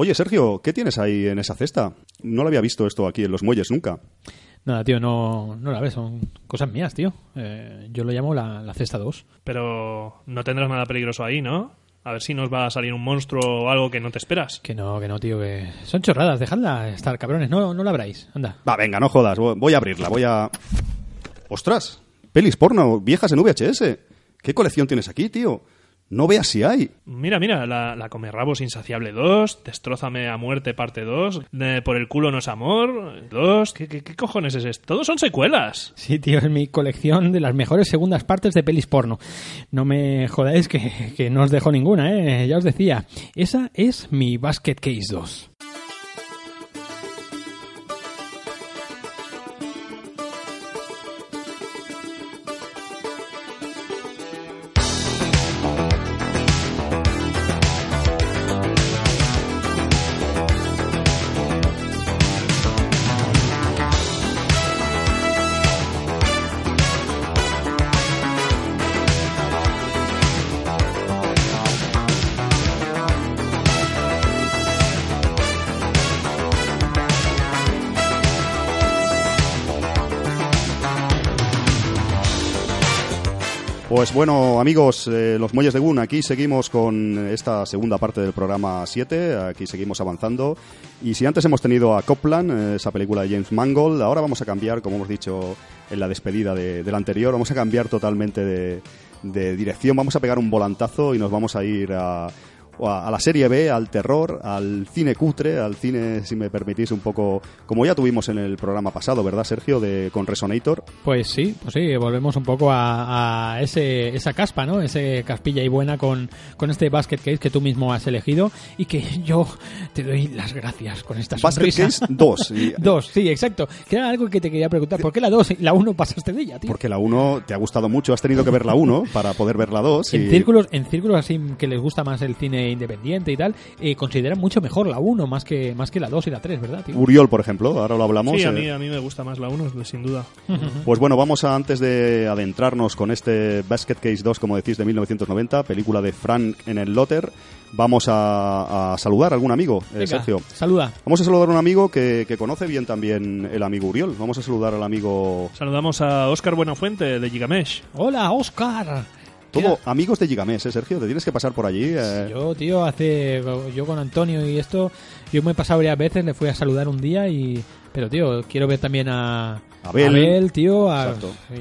Oye, Sergio, ¿qué tienes ahí en esa cesta? No lo había visto esto aquí en los muelles nunca. Nada, tío, no, no la ves, son cosas mías, tío. Eh, yo lo llamo la, la cesta 2. Pero no tendrás nada peligroso ahí, ¿no? A ver si nos va a salir un monstruo o algo que no te esperas. Que no, que no, tío, que son chorradas, dejadla estar, cabrones, no, no la abráis, anda. Va, venga, no jodas, vo- voy a abrirla, voy a... ¡Ostras! Pelis porno, viejas en VHS. ¿Qué colección tienes aquí, tío? No veas si hay. Mira, mira, la, la Comerrabos Insaciable 2, Destrózame a muerte parte 2, eh, Por el culo no es amor 2, ¿qué, qué, qué cojones es esto? Todos son secuelas. Sí, tío, es mi colección de las mejores segundas partes de pelis porno. No me jodáis que, que no os dejo ninguna, ¿eh? Ya os decía, esa es mi Basket Case 2. Pues bueno, amigos, eh, los muelles de Gun, aquí seguimos con esta segunda parte del programa 7, aquí seguimos avanzando. Y si antes hemos tenido a Copland, eh, esa película de James Mangold, ahora vamos a cambiar, como hemos dicho en la despedida de, del anterior, vamos a cambiar totalmente de, de dirección, vamos a pegar un volantazo y nos vamos a ir a, a, a la serie B, al terror, al cine cutre, al cine, si me permitís, un poco como ya tuvimos en el programa pasado, ¿verdad, Sergio? De, con Resonator. Pues sí, pues sí, volvemos un poco a, a ese, esa caspa, ¿no? Ese caspilla y buena con, con este basket case que tú mismo has elegido y que yo te doy las gracias con esta Basket sonrisa. Case 2. Y- Dos, sí, exacto. Que era algo que te quería preguntar. ¿Por qué la dos y la uno pasaste de ella, tío? Porque la 1 te ha gustado mucho, has tenido que ver la 1 para poder ver la 2. En círculos, en círculos así que les gusta más el cine independiente y tal, eh, consideran mucho mejor la 1 más que, más que la 2 y la 3, ¿verdad, tío? Uriol, por ejemplo, ahora lo hablamos. Sí, a eh, mí, a mí me gusta más la 1, sin duda. Pues bueno, vamos a, antes de adentrarnos con este Basket Case 2, como decís, de 1990, película de Frank en el Lotter, vamos a, a saludar a algún amigo, eh, Venga, Sergio. Saluda. Vamos a saludar a un amigo que, que conoce bien también el amigo Uriol. Vamos a saludar al amigo... Saludamos a Óscar Buenafuente de Gigamesh. Hola, Oscar. Todo amigos de Gigamés, ¿eh, Sergio? Te tienes que pasar por allí. eh. Yo, tío, hace. Yo con Antonio y esto. Yo me he pasado varias veces, le fui a saludar un día y. Pero, tío, quiero ver también a. Abel. tío. a-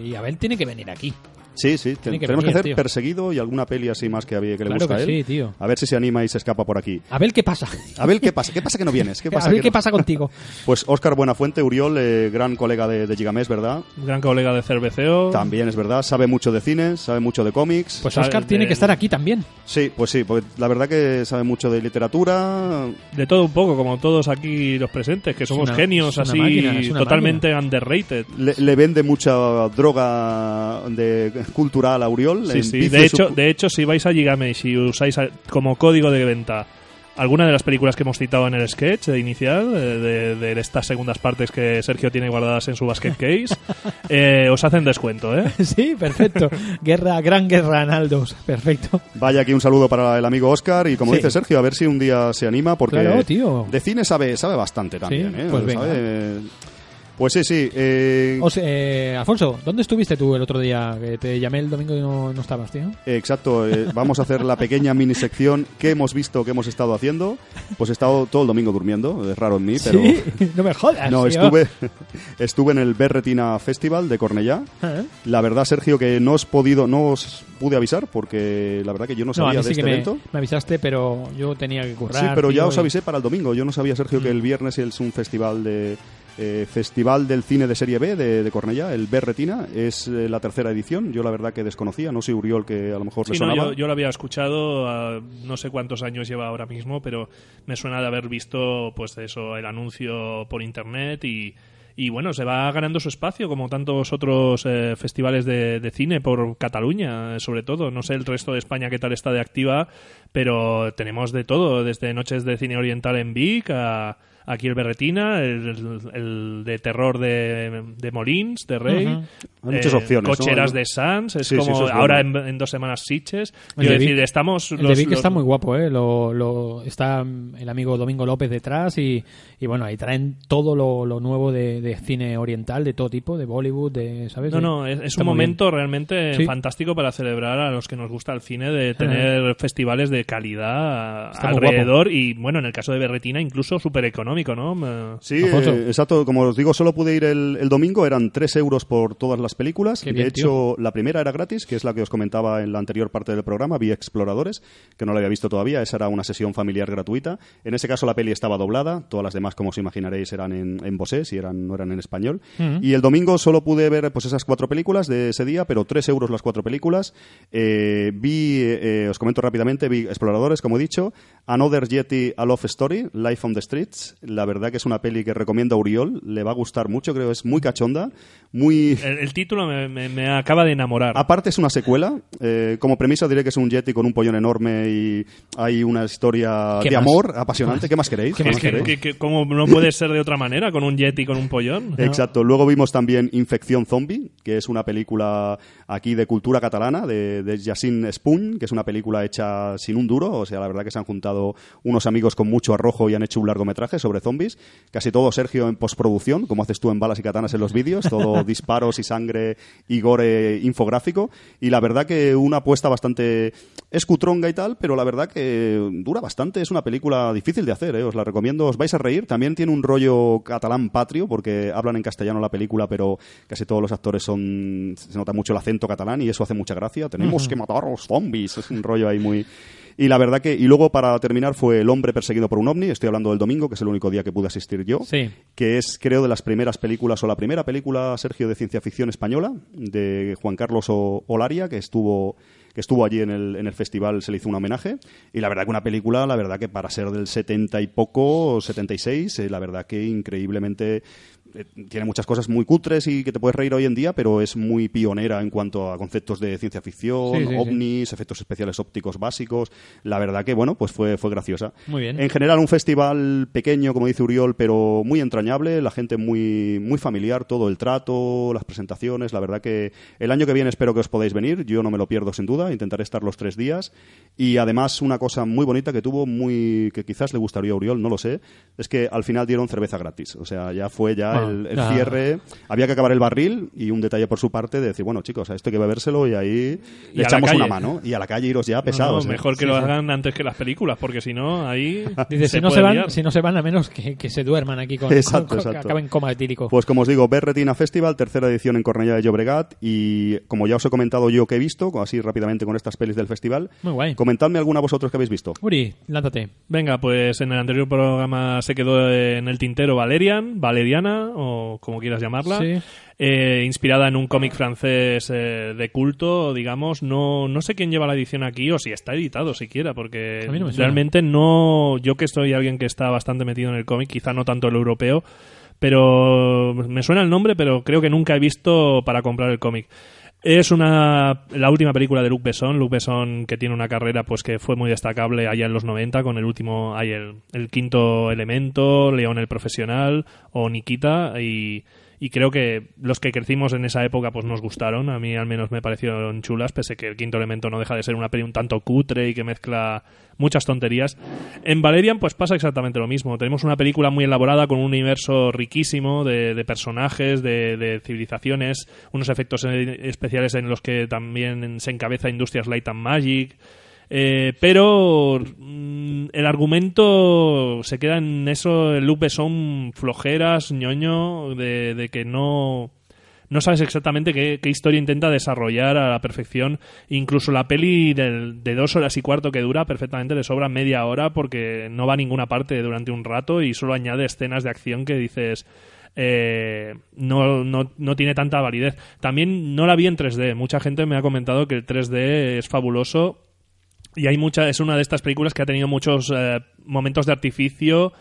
y Abel tiene que venir aquí. Sí, sí, te- Tiene que tenemos venir, que hacer tío. Perseguido y alguna peli así más que, había, que le Claro gusta que a él. sí, tío. A ver si se anima y se escapa por aquí. Abel, ¿qué pasa? Abel, ¿qué pasa? ¿Qué pasa que no vienes? ¿Qué pasa Abel, que ¿qué no- pasa contigo? Pues Óscar Buenafuente, Uriol, eh, gran colega de, de Gigamés, ¿verdad? Gran colega de Cerveceo. También es verdad, sabe mucho de cine, sabe mucho de cómics. Pues de- tiene que estar aquí también. sí, pues sí, porque la verdad que sabe mucho de literatura. De todo un poco, como todos aquí los presentes, que somos una- genios así, máquina, totalmente underrated. Le, le vende mucha droga de, cultural a Uriol. Sí, sí. De hecho, de hecho, si vais a Gigamesh y usáis como código de venta alguna de las películas que hemos citado en el sketch de inicial, eh, de, de estas segundas partes que Sergio tiene guardadas en su basket case, eh, os hacen descuento, ¿eh? sí, perfecto. Guerra, gran guerra, Analdos. Perfecto. Vaya aquí un saludo para el amigo Óscar y como Sí. dice Sergio, a ver si un día se anima porque Claro, tío. de cine sabe, sabe bastante también. Sí, ¿eh? pues venga. Sabe- Pues sí, sí. eh, O sea, eh, Alfonso, ¿dónde estuviste tú el otro día? Que te llamé el domingo y no, no estabas, tío. Exacto, eh, vamos a hacer la pequeña mini sección que hemos visto, que hemos estado haciendo. Pues he estado todo el domingo durmiendo, es raro en mí, pero... Sí, no me jodas. No, tío. estuve, estuve en el Berretina Festival de Cornellá. ¿Eh? La verdad, Sergio, que no os podido, no os pude avisar porque la verdad que yo no No, sabía mí de sí que este me, evento. me avisaste, pero yo tenía que currar. Sí, pero ya tío, os y- avisé para el domingo. Yo no sabía, Sergio, que Mm. el viernes es un festival de, eh, Festival del Cine de Serie B de, de Cornellá, el B Retina, es eh, la tercera edición. Yo la verdad que desconocía, no sé Uriol que a lo mejor le Sí, no, sonaba. yo, yo lo había escuchado, ah, no sé cuántos años lleva ahora mismo, pero me suena de haber visto pues eso, el anuncio por internet y, y bueno, se va ganando su espacio como tantos otros eh, festivales de, de cine por Cataluña, sobre todo. No sé el resto de España qué tal está de activa, pero tenemos de todo, desde noches de cine oriental en Vic a aquí el Berretina, el, el de terror de, de Molins, de Rey, Ujú. Hay muchas opciones, ¿no? cocheras de Sans, es Sí, sí, como eso es ahora en, en dos semanas Sitges. El Quiero de decir, Vic- estamos El los- de Vic los- está muy guapo, ¿eh? Lo, lo- está el amigo Domingo López detrás y, y bueno, ahí traen todo lo, lo nuevo de, de cine oriental, de todo tipo, de Bollywood, de, ¿sabes? No, no, es, es un momento realmente Sí. fantástico para celebrar a los que nos gusta el cine, de tener festivales de calidad Está alrededor y, bueno, en el caso de Berretina, incluso súper económico, Sí, eh, exacto. Como os digo, solo pude ir el, el domingo. Eran 3 euros por todas las películas. Qué de bien, hecho, la primera era gratis, que es la que os comentaba en la anterior parte del programa, Vi Exploradores, que no la había visto todavía. Esa era una sesión familiar gratuita. En ese caso, la peli estaba doblada. Todas las demás, como os imaginaréis, eran en, en bosés y eran, no eran en español. Y el domingo solo pude ver pues esas cuatro películas de ese día, pero 3 euros las cuatro películas. Eh, vi, eh, os comento rápidamente, vi Exploradores, como he dicho. Another Yeti, A Love Story, Life on the Streets. La verdad que es una peli que recomiendo a Uriol. Le va a gustar mucho, creo. Es muy cachonda. Muy... el, el título me, me- me acaba de enamorar. Aparte es una secuela. Eh, como premisa diré que es un Yeti con un pollón enorme y hay una historia ¿Qué de más? amor apasionante. ¿Qué más queréis? ¿Qué ¿Qué Es más que, queréis? que- que- ¿Cómo no puede ser de otra manera con un jet y con un pollón? Exacto. Luego vimos también Infección Zombie, que es una película aquí de cultura catalana, de, de Jacint Spuny, que es una película hecha sin un duro. O sea, la verdad que se han juntado unos amigos con mucho arrojo y han hecho un largometraje sobre zombies. Casi todo Sergio en postproducción, como haces tú en Balas y Katanas en los vídeos. Todo disparos y sangre y gore infográfico. Y la verdad que una apuesta bastante escutronga y tal, pero la verdad que dura bastante. Es una película difícil de hacer, ¿eh? os la recomiendo. Os vais a reír. También tiene un rollo catalán patrio, porque hablan en castellano la película, pero casi todos los actores son. Se nota mucho el acento catalán y eso hace mucha gracia. Tenemos que matar a los zombies. Es un rollo ahí muy. Y la verdad que. Y luego, para terminar, fue El hombre perseguido por un ovni. Estoy hablando del domingo, que es el único día que pude asistir yo Sí. que es, creo, de las primeras películas, o la primera película, Sergio, de ciencia ficción española, de Juan Carlos O- Olaria, que estuvo que estuvo allí en el, en el festival, se le hizo un homenaje. Y la verdad que una película, la verdad que para ser del 70 y poco, 76, eh, la verdad que increíblemente tiene muchas cosas muy cutres y que te puedes reír hoy en día, pero es muy pionera en cuanto a conceptos de ciencia ficción, Sí, sí, sí. ovnis, efectos especiales ópticos básicos. La verdad que, bueno, pues fue, fue graciosa. Muy bien. En general, un festival pequeño, como dice Uriol, pero muy entrañable, la gente muy, muy familiar, todo el trato, las presentaciones. La verdad que el año que viene espero que os podáis venir, yo no me lo pierdo sin duda, intentaré estar los tres días. Y además, una cosa muy bonita que tuvo, muy que quizás le gustaría a Uriol, no lo sé, es que al final dieron cerveza gratis. O sea, ya fue ya Ah, el, el ya. cierre. Había que acabar el barril y un detalle por su parte de decir, bueno, chicos, a esto hay que bebérselo y ahí Y le echamos una mano. Y a la calle iros ya No, no, pesados. ¿eh? mejor que lo hagan antes que las películas, porque si no, ahí. Dice, se si no, se van, liar. si no se van, a menos que, que se duerman aquí con, Exacto, con- con- que exacto. acaben coma etílico. Pues como os digo, Berretina Festival, tercera edición en Cornellá de Llobregat y como ya os he comentado yo que he visto, así rápidamente con estas pelis del festival, Muy guay. comentadme alguna vosotros que habéis visto. Uri, lánzate. Venga, pues en el anterior programa se quedó en el tintero Valerian, Valeriana, o como quieras llamarla. Sí. eh, inspirada en un cómic francés eh, de culto, digamos. No, no sé quién lleva la edición aquí o si está editado siquiera, porque no realmente no. Yo que soy alguien que está bastante metido en el cómic, quizá no tanto el europeo, pero me suena el nombre, pero creo que nunca he visto para comprar el cómic. Es una la última película de Luc Besson, Luc Besson que tiene una carrera pues que fue muy destacable allá en los 90 con el último hay el, el quinto elemento, León el profesional o Nikita y, y creo que los que crecimos en esa época pues nos gustaron, a mí al menos me parecieron chulas, pese que el quinto elemento no deja de ser una peli un tanto cutre y que mezcla muchas tonterías. En Valerian pues pasa exactamente lo mismo, tenemos una película muy elaborada con un universo riquísimo de, personajes, de, de civilizaciones, unos efectos especiales en los que también se encabeza Industrias Light and Magic, eh, pero mm, el argumento se queda en eso, el loop son flojeras, ñoño, de, de que no, no sabes exactamente qué, historia intenta desarrollar a la perfección. Incluso la peli del- de dos horas y cuarto que dura perfectamente le sobra media hora porque no va a ninguna parte durante un rato y solo añade escenas de acción que dices... eh, no, no, no tiene tanta validez. También no la vi en 3D. Mucha gente me ha comentado que el 3D es fabuloso y hay mucha, es una de estas películas que ha tenido muchos eh, momentos de artificio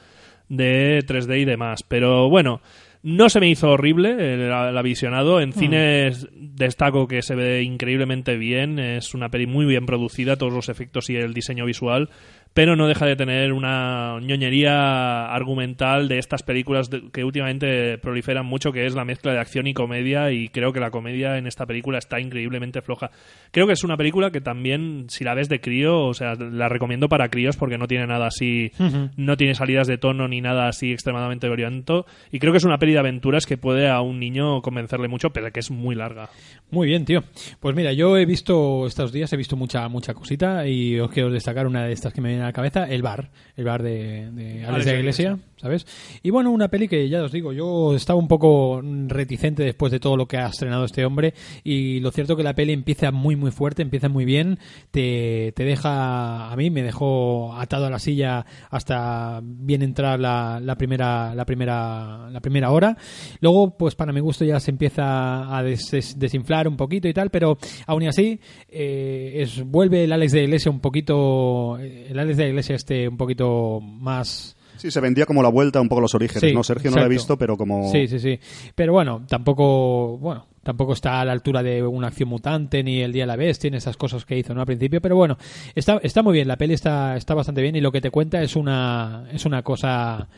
de 3D y demás. Pero bueno, no se me hizo horrible el, el avisionado. En cines destaco que se ve increíblemente bien. Es una peli muy bien producida, todos los efectos y el diseño visual. Pero no deja de tener una ñoñería argumental de estas películas que últimamente proliferan mucho, que es la mezcla de acción y comedia. Y creo que la comedia en esta película está increíblemente floja. Creo que es una película que también, si la ves de crío, o sea, la recomiendo para críos porque no tiene nada así no tiene salidas de tono ni nada así extremadamente violento. Y creo que es una peli de aventuras que puede a un niño convencerle mucho, pero que es muy larga. Muy bien, tío. Pues mira, yo he visto estos días, he visto mucha mucha cosita y os quiero destacar una de estas que me viene a la cabeza, El Bar, El Bar de, de Alex de la Iglesia, ¿sabes? Y bueno, una peli que ya os digo, yo estaba un poco reticente después de todo lo que ha estrenado este hombre y lo cierto que la peli empieza muy muy fuerte, empieza muy bien, te, te deja, a mí me dejó atado a la silla hasta bien entrar la, la primera la primera la primera hora. Luego, pues para mi gusto ya se empieza a des- des- desinflar un poquito y tal, pero aún y así eh, es, vuelve el Alex de Iglesia un poquito, el Alex de Iglesia este un poquito más Sí, se vendía como la vuelta un poco los orígenes, Sí, ¿no? Sergio no lo he visto, pero como... Sí, sí, sí. Pero bueno, tampoco, bueno, tampoco está a la altura de una acción mutante ni el Día de la Bestia, ni esas cosas que hizo, ¿no? Al principio, pero bueno, está, está muy bien, la peli está, está bastante bien y lo que te cuenta es una, es una cosa,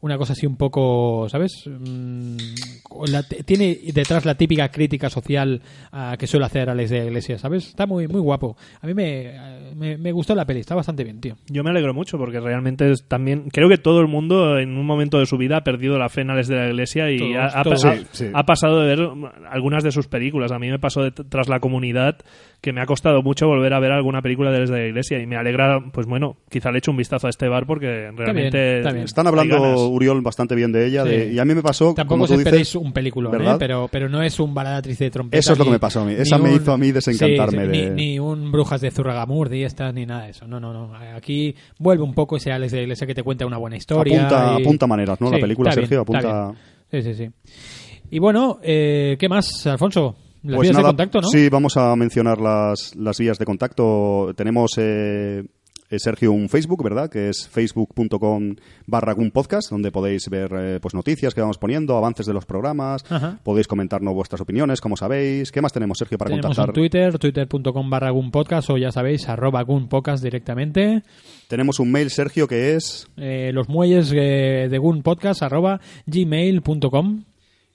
una cosa así un poco, ¿sabes? Mm, la- tiene detrás la típica crítica social ah, que suele hacer Alex de la Iglesia, ¿sabes? Está muy, muy guapo. A mí me, me, me gustó la peli, está bastante bien, tío. Yo me alegro mucho porque realmente es también creo que todo el mundo en un momento de su vida ha perdido la fe en Alex de la Iglesia y Todos, ha, ha- todos. ha- Sí, sí. ha pasado de ver algunas de sus películas. A mí me pasó de- tras la comunidad que me ha costado mucho volver a ver alguna película de Alex de la Iglesia y me alegra, pues bueno, quizá le eche un vistazo a este bar porque realmente está bien. Están hablando, Uriol, bastante bien de ella. Sí. de- y a mí me pasó, Tampoco como os tú esperéis dices... un película, ¿verdad? pero, pero no es un baladatriz de trompeta. Eso es lo que me pasó a mí. Esa me un- hizo a mí desencantarme Sí, sí, de- Ni, ni un Brujas de Zurragamurdi, estas, ni nada de eso. No, no, no. Aquí vuelve un poco ese Alex de Iglesia que te cuenta una buena historia. Apunta, y- apunta maneras, ¿no? la película, bien, Sergio, está apunta... bien. Sí, sí, sí. Y bueno, eh, ¿qué más, Alfonso? Las Pues vías nada, de contacto, ¿no? Sí, vamos a mencionar las, las vías de contacto. Tenemos, eh, eh, Sergio, un Facebook, ¿verdad? Que es facebook.com barra podcast, donde podéis ver eh, pues noticias que vamos poniendo, avances de los programas, Ajá. podéis comentarnos vuestras opiniones, como sabéis. ¿Qué más tenemos, Sergio, para Tenemos contactar? un Twitter, twitter.com barra Podcast o ya sabéis, arroba Podcast directamente. Tenemos un mail, Sergio, que es... Eh, los muelles eh, de Gun Podcast arroba gmail.com.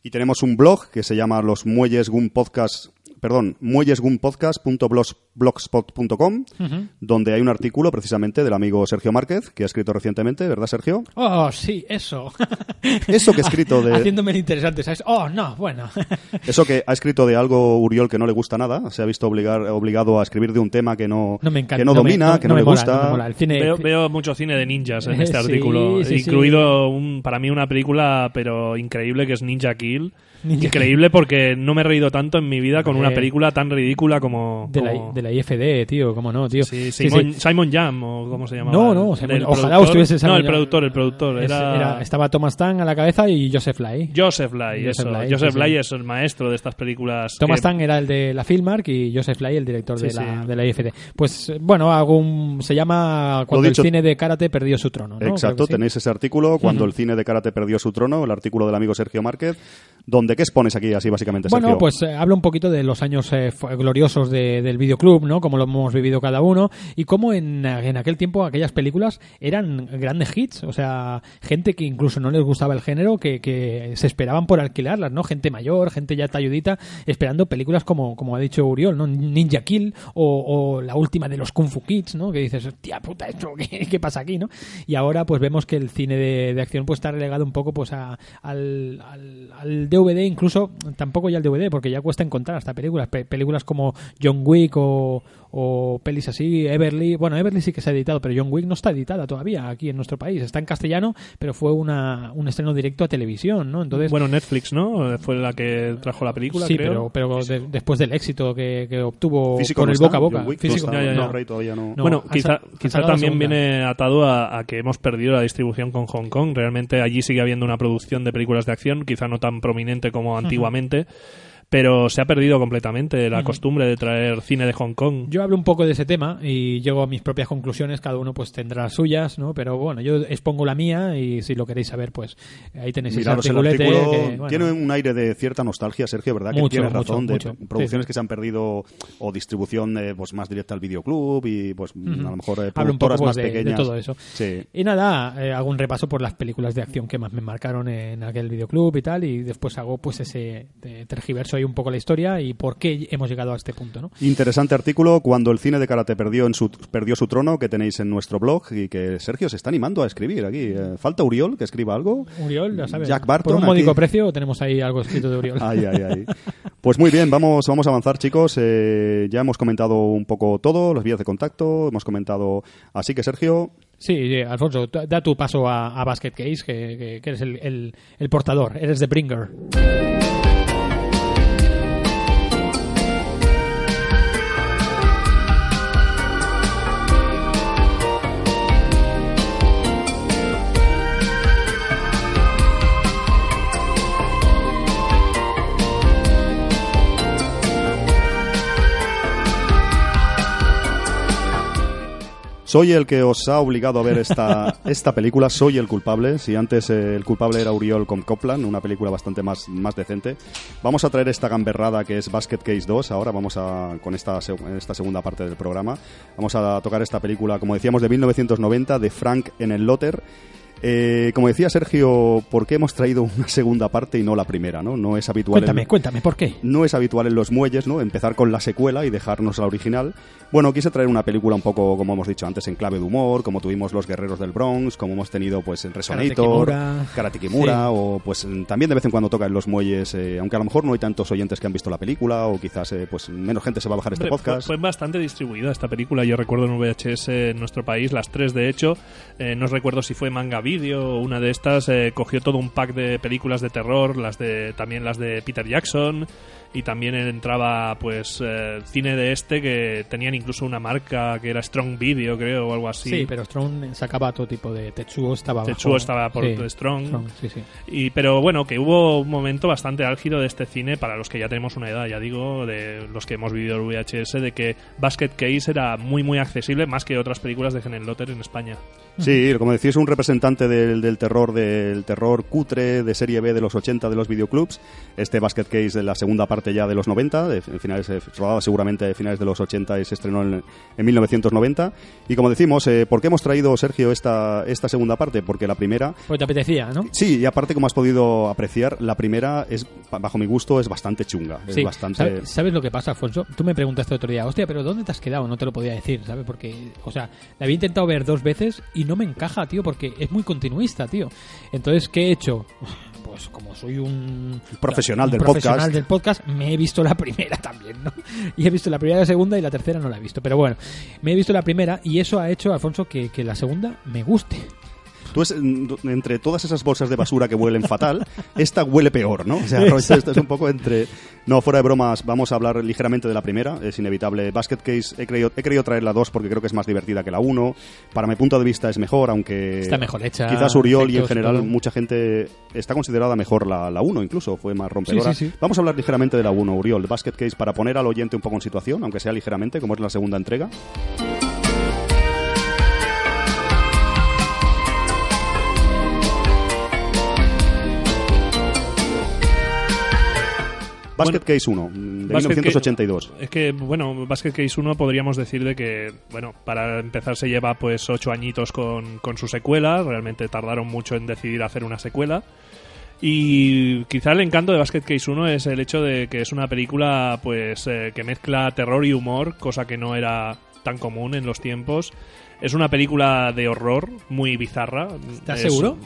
Y tenemos un blog que se llama Los Muelles Gun Podcast, perdón, muellesgunpodcast.blogspot.com, donde hay un artículo precisamente del amigo Sergio Márquez, que ha escrito recientemente, ¿verdad, Sergio? Oh, sí, eso. Eso que ha escrito de... Haciéndome el interesante, ¿sabes? Oh, no, bueno. Eso que ha escrito de algo Uriol que no le gusta nada, se ha visto obligar, obligado a escribir de un tema que no, No me encanta. que no me- domina, que no, me le mola, gusta. no me mola. El cine, Veo, veo mucho cine de ninjas en este Sí, artículo, sí, sí. incluido un, para mí una película pero increíble que es Ninja Kill. Ninja increíble porque no me he reído tanto en mi vida con una Eh, película tan ridícula como... de, la, de la IFD, tío, ¿cómo no, tío? Sí, Simon, sí. Simon Jam, o cómo se llama. No, no, Simon- El ojalá estuviese Simon No, el productor, el productor. Es- Era, era- estaba Thomas Tang a la cabeza y Joseph Lai. Joseph Lai, Joseph eso. Lai, Joseph sí, Lai es el maestro de estas películas. Thomas que- Tang era el de la Filmark y Joseph Lai el director Sí, de, la, sí. de la IFD. Pues bueno, algún, se llama Cuando dicho- el cine de karate perdió su trono. ¿no? Exacto, tenéis ese artículo, Cuando el cine de karate perdió su trono, el artículo del amigo Sergio Márquez, donde ¿qué expones aquí así básicamente, Bueno, pues eh, habla un poquito de los años eh, gloriosos de- del videoclub, ¿no? Como lo hemos vivido cada uno y cómo en, en aquel tiempo aquellas películas eran grandes hits, o sea, gente que incluso no les gustaba el género, que, que se esperaban por alquilarlas, ¿no? Gente mayor, gente ya talludita, esperando películas como, como ha dicho Uriol, ¿no? Ninja Kill o, o la última de los Kung Fu Kids, ¿no? Que dices, tía puta, esto, ¿qué, qué pasa aquí, no? Y ahora pues vemos que el cine de, de acción pues está relegado un poco pues a- al, al, al DVD, incluso tampoco ya el DVD, porque ya cuesta encontrar hasta películas, Pe- películas como John Wick o, o pelis así, Everly. Bueno, Everly sí que se ha editado, pero John Wick no está editada todavía aquí en nuestro país. Está en castellano, pero fue una, un estreno directo a televisión, ¿no? Entonces, Bueno, Netflix, ¿no? Fue la que trajo la película, sí, creo. pero, pero de- después del éxito que, que obtuvo Físico con no el está, boca a boca. John Wick, Físico, no está, no, todavía no. Bueno, han quizá, han quizá la también viene atado a, a que hemos perdido la distribución con Hong Kong. Realmente allí sigue habiendo una producción de películas de acción, quizá no tan prominente como antiguamente, pero se ha perdido completamente la costumbre de traer cine de Hong Kong. Yo hablo un poco de ese tema y llego a mis propias conclusiones, cada uno pues tendrá las suyas, ¿no? Pero bueno, yo expongo la mía y si lo queréis saber, pues ahí tenéis Miraros ese el articulete artículo. que, bueno, Tiene un aire de cierta nostalgia, Sergio, ¿verdad? Mucho, que tienes mucho, razón, de mucho. producciones Sí. que se han perdido o distribución eh, pues más directa al videoclub y pues a lo mejor eh, Hablo un poco productoras pues, más de, de pequeñas. todo eso. Sí. Y nada, eh, hago un repaso por las películas de acción que más me marcaron en aquel videoclub y tal, y después hago pues ese eh, tergiverso ahí un poco la historia y por qué hemos llegado a este punto, ¿no? Interesante artículo cuando el cine de karate perdió en su perdió su trono que tenéis en nuestro blog y que Sergio se está animando a escribir aquí. Eh, Falta Uriol que escriba algo. Uriol, ya sabes, Jack Barton por un módico aquí. precio tenemos ahí algo escrito de Uriol. Ay, ay, ay. Pues muy bien, vamos, vamos a avanzar, chicos. Eh, ya hemos comentado un poco todo, las vías de contacto, hemos comentado. Así que, Sergio, Sí, sí, Alfonso, da tu paso a, a Basket Case, que, que- que eres el, el- el portador, eres de Bringer. Soy el que os ha obligado a ver esta, esta película, soy el culpable. Si antes eh, el culpable era Uriol con Copland, una película bastante más, más decente. Vamos a traer esta gamberrada que es Basket Case 2. Ahora vamos a, con esta, esta segunda parte del programa, vamos a tocar esta película, como decíamos, de 1990, de Frank en el Lotter. Eh, como decía Sergio, ¿por qué hemos traído una segunda parte y no la primera? No, no es habitual. en- Cuéntame, cuéntame, ¿por qué? no es habitual en los muelles, ¿no? Empezar con la secuela y dejarnos la original. Bueno, quise traer una película un poco, como hemos dicho antes, en clave de humor, como tuvimos Los Guerreros del Bronx, como hemos tenido, pues, en Resonator. Karate Kimura, Sí. o pues también de vez en cuando toca en los muelles, eh, aunque a lo mejor no hay tantos oyentes que han visto la película, o quizás, eh, pues, menos gente se va a bajar este Hombre, podcast. Fue, fue bastante distribuida esta película. Yo recuerdo en VHS en nuestro país, las tres de hecho. Eh, no recuerdo si fue Manga Video una de estas. eh, cogió todo un pack de películas de terror, las de también las de Peter Jackson. Y también entraba pues eh, cine de este que tenían incluso una marca que era Strong Video, creo, o algo así. Sí, pero Strong sacaba todo tipo de... Tetsuo estaba Tetsuo bajo- estaba por sí, Strong. sí, sí. Y, pero bueno, que hubo un momento bastante álgido de este cine para los que ya tenemos una edad, ya digo, de los que hemos vivido el VHS, de que Basket Case era muy, muy accesible, más que otras películas de Helen Lotter en España. Sí, como decís, un representante del, del terror del terror cutre de serie B de los 80 de los videoclubs. Este Basket Case de la segunda parte ya de los 90, de finales, eh, rodada seguramente de finales de los 80 y se estrenó en, en 1990. Y como decimos, eh, ¿por qué hemos traído, Sergio, esta, esta segunda parte? Porque la primera Pues te apetecía, ¿no? Sí, y aparte, como has podido apreciar, la primera es, bajo mi gusto, es bastante chunga. Es Sí. bastante. ¿Sabes, sabes lo que pasa, Alfonso? Tú me preguntaste otro día, hostia, pero ¿dónde te has quedado? No te lo podía decir, ¿sabes? Porque, o sea, la había intentado ver dos veces y no me encaja, tío, porque es muy continuista, tío. Entonces, ¿qué he hecho? Pues como soy un Profesional un del profesional podcast. del podcast, me he visto la primera también, ¿no? Y he visto la primera y la segunda y la tercera no la he visto. Pero bueno, me he visto la primera y eso ha hecho, Alfonso, que, que la segunda me guste. Tú es, entre todas esas bolsas de basura que huelen fatal, esta huele peor, ¿no? O sea, esto, esto es un poco entre... No, fuera de bromas, vamos a hablar ligeramente de la primera, es inevitable. Basket Case, he querido, he querido traer la 2 porque creo que es más divertida que la 1. Para mi punto de vista es mejor, aunque... Está mejor hecha, Quizás Uriol y en general todo. mucha gente está considerada mejor la, la 1 incluso, fue más rompedora. Sí, sí, sí. Vamos a hablar ligeramente de la 1, Uriol. Basket Case, para poner al oyente un poco en situación, aunque sea ligeramente, como es la segunda entrega. Basket Bueno, Case 1, de Basket 1982. Case- es que, bueno, Basket Case 1 podríamos decir de que, bueno, para empezar se lleva pues ocho añitos con, con su secuela, realmente tardaron mucho en decidir hacer una secuela. Y quizá el encanto de Basket Case 1 es el hecho de que es una película pues eh, que mezcla terror y humor, cosa que no era tan común en los tiempos. Es una película de horror muy bizarra. ¿Estás Es- seguro?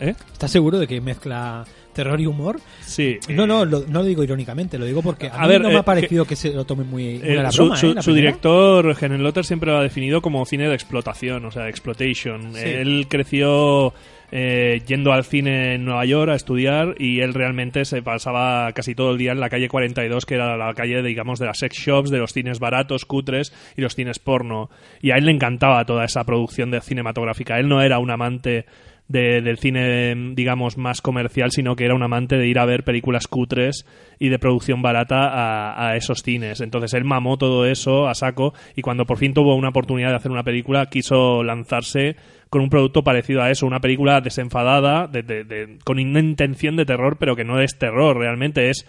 ¿Eh? ¿Estás seguro de que mezcla terror y humor. Sí. No, no, lo, no lo digo irónicamente, lo digo porque a, A mí ver, no me eh, ha parecido que, se lo tome muy, muy Eh, a la su, broma, su- ¿eh? La su primera. director, Helen Lotter, siempre lo ha definido como cine de explotación, o sea, exploitation. Sí. Él creció eh, yendo al cine en Nueva York a estudiar y él realmente se pasaba casi todo el día en la calle 42, que era la calle, digamos, de las sex shops, de los cines baratos, cutres y los cines porno. Y a él le encantaba toda esa producción de cinematográfica. Él no era un amante de- del cine, digamos, más comercial, sino que era un amante de ir a ver películas cutres y de producción barata a, a esos cines. Entonces él mamó todo eso a saco y cuando por fin tuvo una oportunidad de hacer una película, quiso lanzarse con un producto parecido a eso, una película desenfadada, de- de- de- con una intención de terror, pero que no es terror, realmente es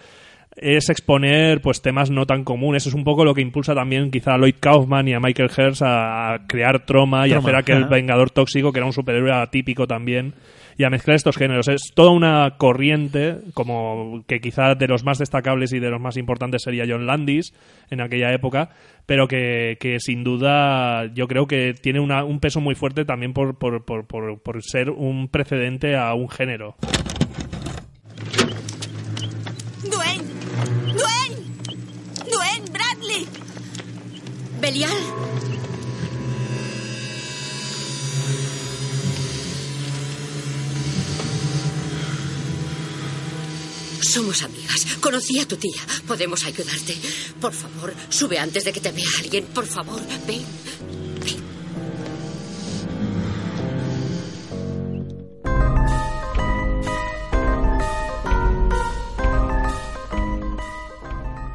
es exponer pues temas no tan comunes. Es un poco lo que impulsa también quizá a Lloyd Kaufman y a Michael Herz a, a crear troma y Troma, hacer aquel ajá. Vengador Tóxico, que era un superhéroe atípico también, y a mezclar estos géneros. Es toda una corriente, como que quizá de los más destacables y de los más importantes sería John Landis en aquella época, pero que, que sin duda yo creo que tiene una- un peso muy fuerte también por, por, por, por, por ser un precedente a un género. ¡Dwayne! ¡Dwayne! ¡Dwayne Bradley! Belial. Somos amigas. Conocí a tu tía. Podemos ayudarte. Por favor, sube antes de que te vea alguien. Por favor, ven. Ven.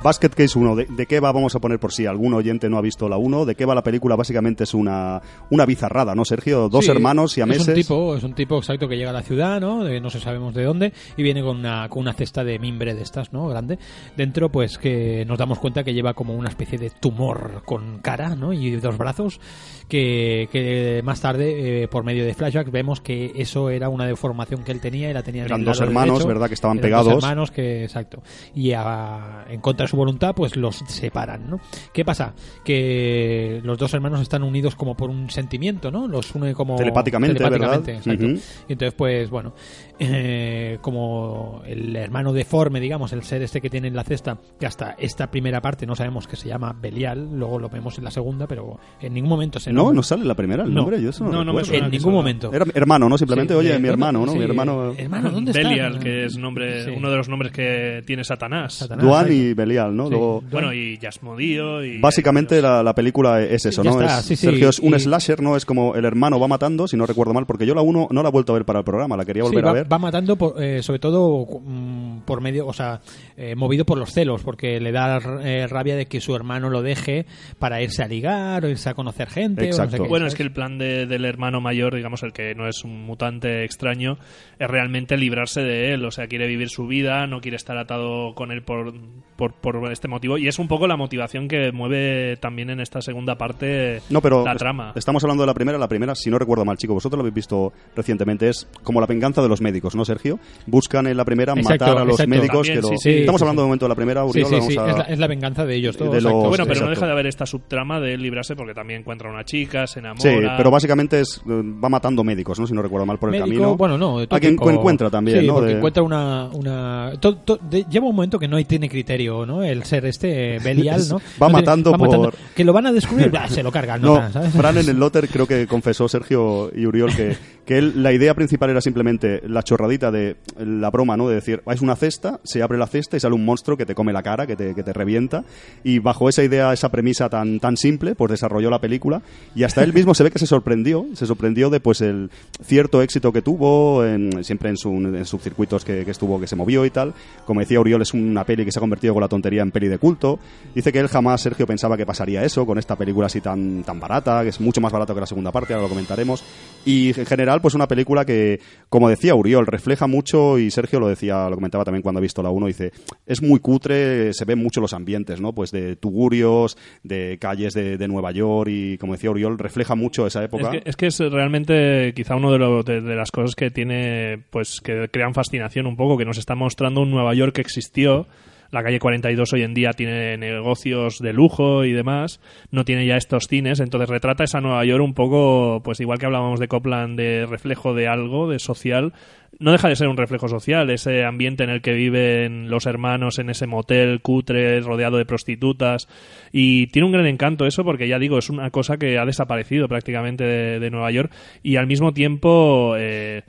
Basket Case 1, ¿de, de qué va? Vamos a poner por si algún oyente no ha visto la 1. ¿De qué va la película? Básicamente es una, una bizarrada, ¿no, Sergio? Dos Sí, hermanos y a Es meses. un tipo, es un tipo exacto que llega a la ciudad, ¿no? De no sé sabemos de dónde y viene con una, con una cesta de mimbre de estas, ¿no? Grande. Dentro, pues que nos damos cuenta que lleva como una especie de tumor con cara, ¿no? Y dos brazos que, que más tarde, eh, por medio de flashbacks, vemos que eso era una deformación que él tenía y la tenía en Eran el dos hermanos, derecho. ¿verdad? Que estaban Eran pegados. Dos hermanos que, exacto. Y a- en contra de su voluntad, pues los separan, ¿no? ¿Qué pasa? Que los dos hermanos están unidos como por un sentimiento, ¿no? Los une como... Telepáticamente, telepáticamente, ¿verdad? exacto. Ujú. Y entonces, pues bueno, eh, como el hermano deforme, digamos, el ser este que tiene en la cesta, que hasta esta primera parte no sabemos que se llama Belial, luego lo vemos en la segunda, pero en ningún momento se No, nombra. no sale en la primera el No. nombre. Yo eso no, No, no me suena en ningún momento. Era hermano, ¿no? Simplemente, Sí, oye, mi hermano, ¿no? sí, mi hermano. Hermano, ¿dónde está? Belial, que es nombre, Sí. uno de los nombres que tiene Satanás. Satanás, Duan y Belial, ¿no? Sí. Luego, Bueno, y Yasmodío y... Básicamente la, la película es eso, ¿no? está, es, sí, sí, Sergio es un y- slasher, ¿no? Es como el hermano va matando, si no recuerdo mal, porque yo la uno no la he vuelto a ver para el programa, la quería volver a ver. Va matando, por- eh, sobre todo mm, por medio, o sea, eh, movido por los celos, porque le da eh, rabia de que su hermano lo deje para irse a ligar o irse a conocer gente. o no sé qué, Bueno, ¿sabes? es que el plan de- del hermano mayor, digamos, el que no es un mutante extraño, es realmente librarse de él. O sea, quiere vivir su vida, no quiere estar atado con él por, por, por este motivo. Y es un poco la motivación que mueve también en esta segunda parte No, pero la trama. estamos hablando de la primera. La primera, si no recuerdo mal, chico, vosotros lo habéis visto recientemente. Es como la venganza de los médicos, ¿no, Sergio? Buscan en la primera Exacto, matar a los exacto. médicos. También, que lo- sí, sí, estamos sí, hablando sí. de momento de la primera, Uriol. sí, vamos sí, a- es, la, es la venganza de ellos. de todos, los-. Bueno, pero no Exacto. deja de haber esta subtrama de él librarse porque también encuentra una chica, se enamora. Sí, pero básicamente es, va matando médicos, ¿no? Si no recuerdo mal por el Médico, camino. bueno, no. todo A quien encuentra también, sí, ¿no? porque De- encuentra una... una to- to- de- lleva un momento que no tiene criterio, ¿no? El ser este, eh, Belial, ¿no? Va No matando por- Que lo van a descubrir, se lo cargan, No. Fran en el Lotter creo que confesó Sergio y Uriol que, que él, la idea principal era simplemente la chorradita de la broma, ¿no? De decir, es una cesta, se abre la cesta y sale un monstruo que te come la cara, que te, que te revienta. Y bajo esa idea, esa premisa tan, tan simple, pues desarrolló la película. Y hasta él mismo se ve que se sorprendió, se sorprendió de pues el cierto éxito que tuvo, en, siempre en, su, en que, que estuvo, que se movió y tal. Como decía Uriol, es una peli que se ha convertido con la tontería en peli de culto. Dice que él jamás, Sergio, pensaba que pasaría eso con esta película así tan, tan barata, que es mucho más barato que la segunda parte, ahora lo comentaremos. Y en general, pues una película que, como decía Uriol, refleja mucho, y Sergio lo decía, lo comentaba también cuando ha visto la 1, dice, es muy cutre, se ven mucho los ambientes, ¿no? Pues de tugurios, de calles de, de Nueva York, y como decía Uriol, refleja mucho esa época. Es que, es que es realmente quizá de, lo- de, de las cosas que tiene, pues que crean fascinación un poco, que nos está mostrando un Nueva York que existió. La calle 42 hoy en día tiene negocios de lujo y demás, no tiene ya estos cines, entonces retrata esa Nueva York un poco, pues igual que hablábamos de Copland de reflejo de algo, de social, no deja de ser un reflejo social, ese ambiente en el que viven los hermanos en ese motel cutre, rodeado de prostitutas. Y tiene un gran encanto eso, porque ya digo, es una cosa que ha desaparecido prácticamente de, Nueva York y al mismo tiempo. eh,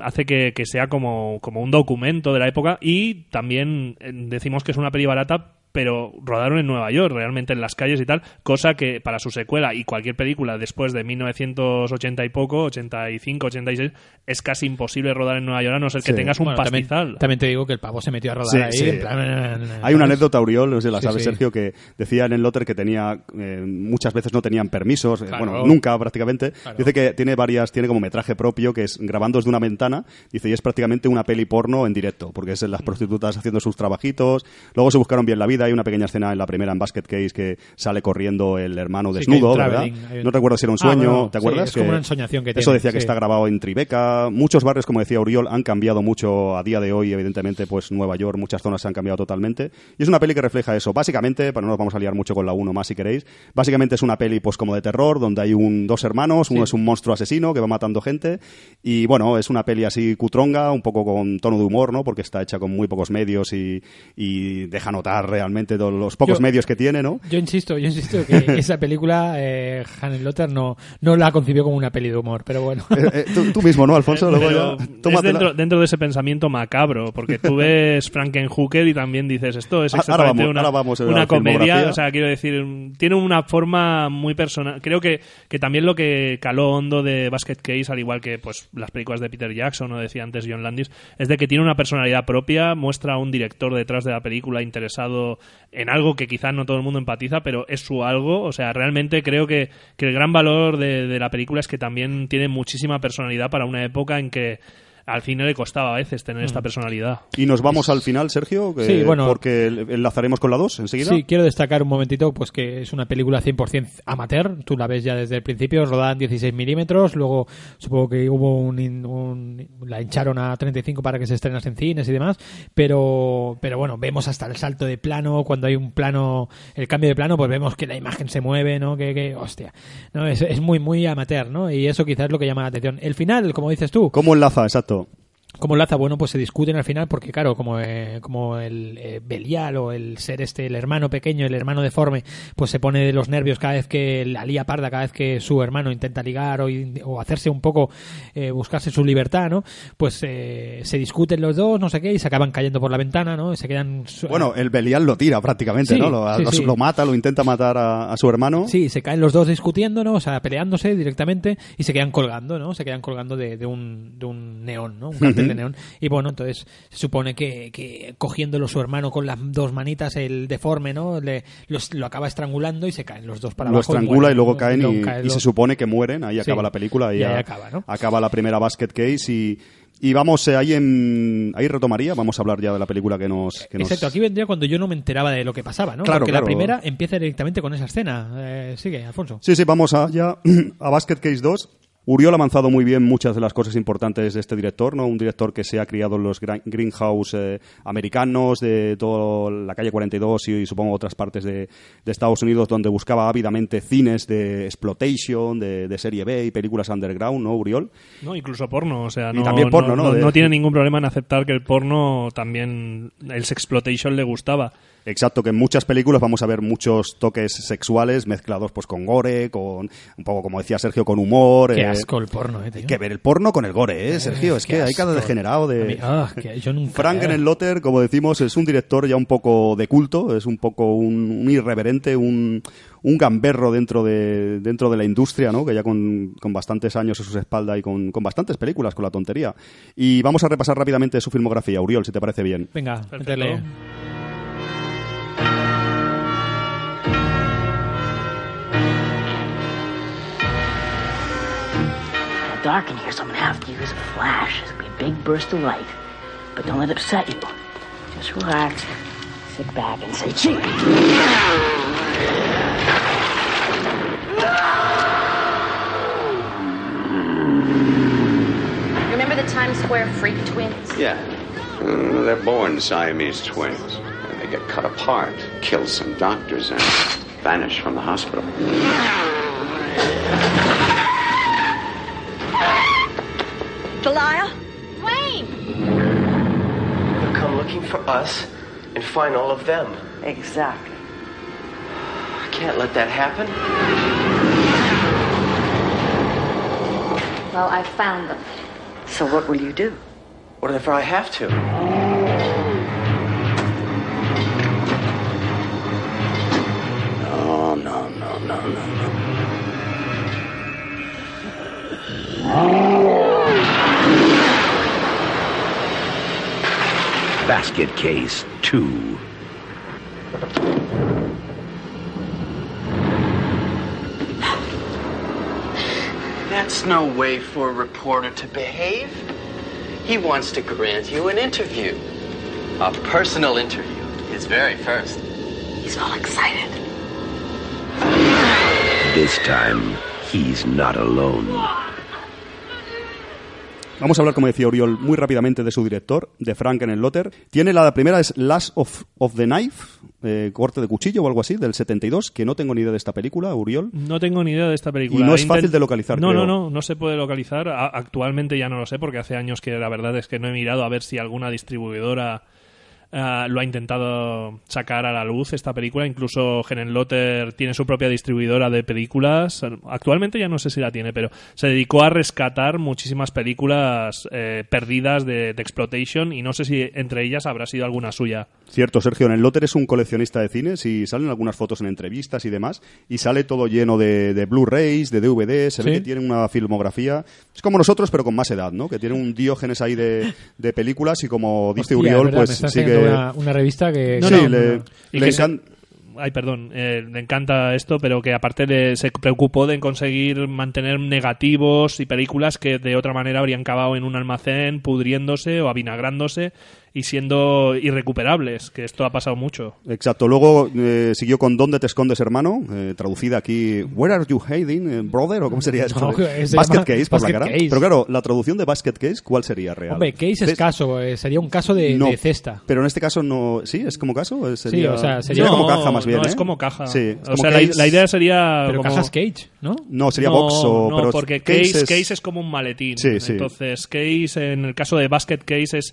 hace que, que sea como, como un documento de la época y también eh, decimos que es una peli barata pero rodaron en Nueva York, realmente en las calles y tal, cosa que para su secuela y cualquier película después de 1980 y poco, 85, 86, es casi imposible rodar en Nueva York a no ser que Sí. tengas un Bueno, también, pastizal. también te digo que el pavo se metió a rodar Sí, ahí. sí. en plan, Hay una ¿sabes? anécdota, Uriol, no sé la Sí, sabe sí. Sergio, que decía en el Lotter que tenía, eh, muchas veces no tenían permisos, eh, bueno, nunca prácticamente. Claro. Dice que tiene varias, tiene como metraje propio, que es grabando desde una ventana, dice, y es prácticamente una peli porno en directo, porque es las prostitutas haciendo sus trabajitos. Luego se buscaron bien la vida, hay una pequeña escena en la primera en Basket Case que sale corriendo el hermano Sí, desnudo, ¿verdad? un- No recuerdo si era un Ah, sueño, bueno, ¿te sí, acuerdas? es como una ensoñación que Eso tiene, decía que sí. está grabado en Tribeca. Muchos barrios, como decía Uriol, han cambiado mucho a día de hoy, evidentemente, pues Nueva York, muchas zonas se han cambiado totalmente. Y es una peli que refleja eso. Básicamente, para no nos vamos a liar mucho con la 1 más si queréis, básicamente es una peli pues como de terror, donde hay un, dos hermanos, uno es un monstruo asesino que va matando gente. Y bueno, es una peli así cutronga, un poco con tono de humor, ¿no? Porque está hecha con muy pocos medios y, y deja notar realmente todos los pocos Yo- medios que tiene, ¿no? Yo insisto, yo insisto que esa película, eh, Hannes Lotter no, no la concibió como una peli de humor, pero bueno. Eh, eh, tú, tú mismo, ¿no, Alfonso? Luego ya, dentro, dentro de ese pensamiento macabro, porque tú ves Frankenhooker y también dices esto es Ah, ahora exactamente vamos- una, ahora vamos a la una comedia, o sea, quiero decir, tiene una forma muy personal. Creo que, que también lo que caló hondo de Basket Case, al igual que pues las películas de Peter Jackson o decía antes John Landis, es de que tiene una personalidad propia, muestra a un director detrás de la película interesado en algo que quizás no todo el mundo empatiza, pero es su algo, o sea, realmente creo que, que el gran valor de, de la película es que también tiene muchísima personalidad para una época en que al cine le costaba a veces tener esta personalidad. Y nos vamos al final, Sergio, que- Sí, bueno. porque enlazaremos con la 2 enseguida. Sí, quiero destacar un momentito pues que es una película 100% amateur. Tú la ves ya desde el principio, rodada en 16 milímetros. Luego supongo que hubo un, in- un- la hincharon a 35 para que se estrenase en cines y demás. Pero, pero bueno, vemos hasta el salto de plano. Cuando hay un plano, el cambio de plano, pues vemos que la imagen se mueve, ¿no? Que, que hostia, no es, es muy muy amateur, ¿no? Y eso quizás es lo que llama la atención. El final, como dices tú, ¿Cómo enlaza? Exacto. Exacto. ¿Cómo enlaza? Bueno, pues se discuten al final porque, claro, como, eh, como el eh, Belial o el ser este, el hermano pequeño, el hermano deforme, pues se pone de los nervios cada vez que la lía parda, cada vez que su hermano intenta ligar o, o hacerse un poco, eh, buscarse su libertad, ¿no? Pues eh, se discuten los dos, no sé qué, y se acaban cayendo por la ventana, ¿no? Y se quedan... Bueno, el Belial lo tira prácticamente, Sí, ¿no? Lo, sí, lo- sí. lo mata, lo intenta matar a, a su hermano. Sí, se caen los dos discutiendo, ¿no? O sea, peleándose directamente y se quedan colgando, ¿no? Se quedan colgando de, de un, de un neón, ¿no? Un cartel de neón. Y bueno, entonces se supone que, que cogiéndolo su hermano con las dos manitas, el deforme, ¿no? Le, los- lo acaba estrangulando y se caen los dos para lo abajo. estrangula mueren, y luego caen y, se supone que mueren. Ahí Sí. acaba la película. Y ahí acaba, ¿no? acaba la primera basket case y, y vamos eh, ahí en ahí retomaría. Vamos a hablar ya de la película que nos. Que nos- Exacto, aquí vendría cuando yo no me enteraba de lo que pasaba, ¿no? Claro, Porque claro. la primera empieza directamente con esa escena. Eh, sigue, Alfonso. Sí, sí, vamos a, ya a Basket Case 2. Uriol ha avanzado muy bien muchas de las cosas importantes de este director, ¿no? Un director que se ha criado en los greenhouse eh, americanos, de toda la calle 42 y, supongo otras partes de, de Estados Unidos, donde buscaba ávidamente cines de exploitation, de, de serie B y películas underground, ¿no, Uriol? No, incluso porno, o sea, Y no, también porno, ¿no? no, De- no tiene ningún problema en aceptar que el porno también, el sexploitation le gustaba. Exacto, que en muchas películas vamos a ver muchos toques sexuales mezclados pues con gore, con un poco como decía Sergio, con humor. Qué eh, asco el porno, eh, tío. Hay que ver el porno con el gore, ¿eh, Sergio? Es que hay cada asco. degenerado de... Mí- ah, que yo nunca- Frank Lotter, como decimos, es un director ya un poco de culto, es un poco un, un irreverente, un, un gamberro dentro de, dentro de la industria, ¿no? Que ya con, con bastantes años a sus espaldas y con, con bastantes películas, con la tontería. Y vamos a repasar rápidamente su filmografía, Uriol, si te parece bien. Venga, dark in here, so I'm gonna have to use a flash. It's gonna be a big burst of light. But don't let it upset you. Just relax, sit back, and say cheese. Remember the Times Square freak twins? Yeah. Uh, they're born Siamese twins. And they get cut apart, kill some doctors, and vanish from the hospital. Delia? Wayne! name? They'll come looking for us and find all of them. Exactly. I can't let that happen. Well, I found them. So what will you do? Whatever I have to. No, no, no, no, no. Basket Case 2. That's no way for a reporter to behave. He wants to grant you an interview. A personal interview. His very first. He's all excited. This time, he's not alone. Vamos a hablar, como decía Oriol, muy rápidamente de su director, de Frank en el Lotter. Tiene la primera, es Last of, of the Knife, eh, corte de cuchillo o algo así, del 72, que no tengo ni idea de esta película, Uriol. No tengo ni idea de esta película. Y no es Intent- fácil de localizar, No, creo. no, no, no se puede localizar. A- actualmente ya no lo sé porque hace años que la verdad es que no he mirado a ver si alguna distribuidora ah, lo ha intentado sacar a la luz esta película. Incluso Lotter tiene su propia distribuidora de películas. Actualmente ya no sé si la tiene, pero se dedicó a rescatar muchísimas películas eh, perdidas de, de exploitation y no sé si entre ellas habrá sido alguna suya. Cierto, Sergio, en el Lotter es un coleccionista de cines y salen algunas fotos en entrevistas y demás, y sale todo lleno de, de Blu-rays, de DVD, se ve que tiene una filmografía, es como nosotros, pero con más edad, ¿no? Que tiene un diógenes ahí de, de películas y como dice Hostia, Uriol, verdad, pues sigue... una, una revista que... No, sí, le, Y le que se- encan- Ay, perdón, eh, le encanta esto, pero que aparte le- se preocupó de conseguir mantener negativos y películas que de otra manera habrían acabado en un almacén pudriéndose o avinagrándose y siendo irrecuperables, que esto ha pasado mucho. Exacto, luego eh, siguió con ¿Dónde te escondes, hermano? Eh, traducida aquí, ¿Where are you hiding, eh, brother? ¿O cómo sería esto? No, se basket llama case, por la cara. case. Pero claro, la traducción de basket case, ¿cuál sería real? Hombre, case es caso, eh, sería un caso de, No, de cesta. Pero en este caso no. ¿Sí? ¿Es como caso? Sería, o sea, sería- como No, caja más bien. No, ¿eh? es como caja. Sí, es o sea, la, idea sería. Pero como- cajas Cage, ¿no? No, sería no, box o. no, pero porque case case, es- case es como un maletín. Sí, sí. Entonces, case, en el caso de basket case, es.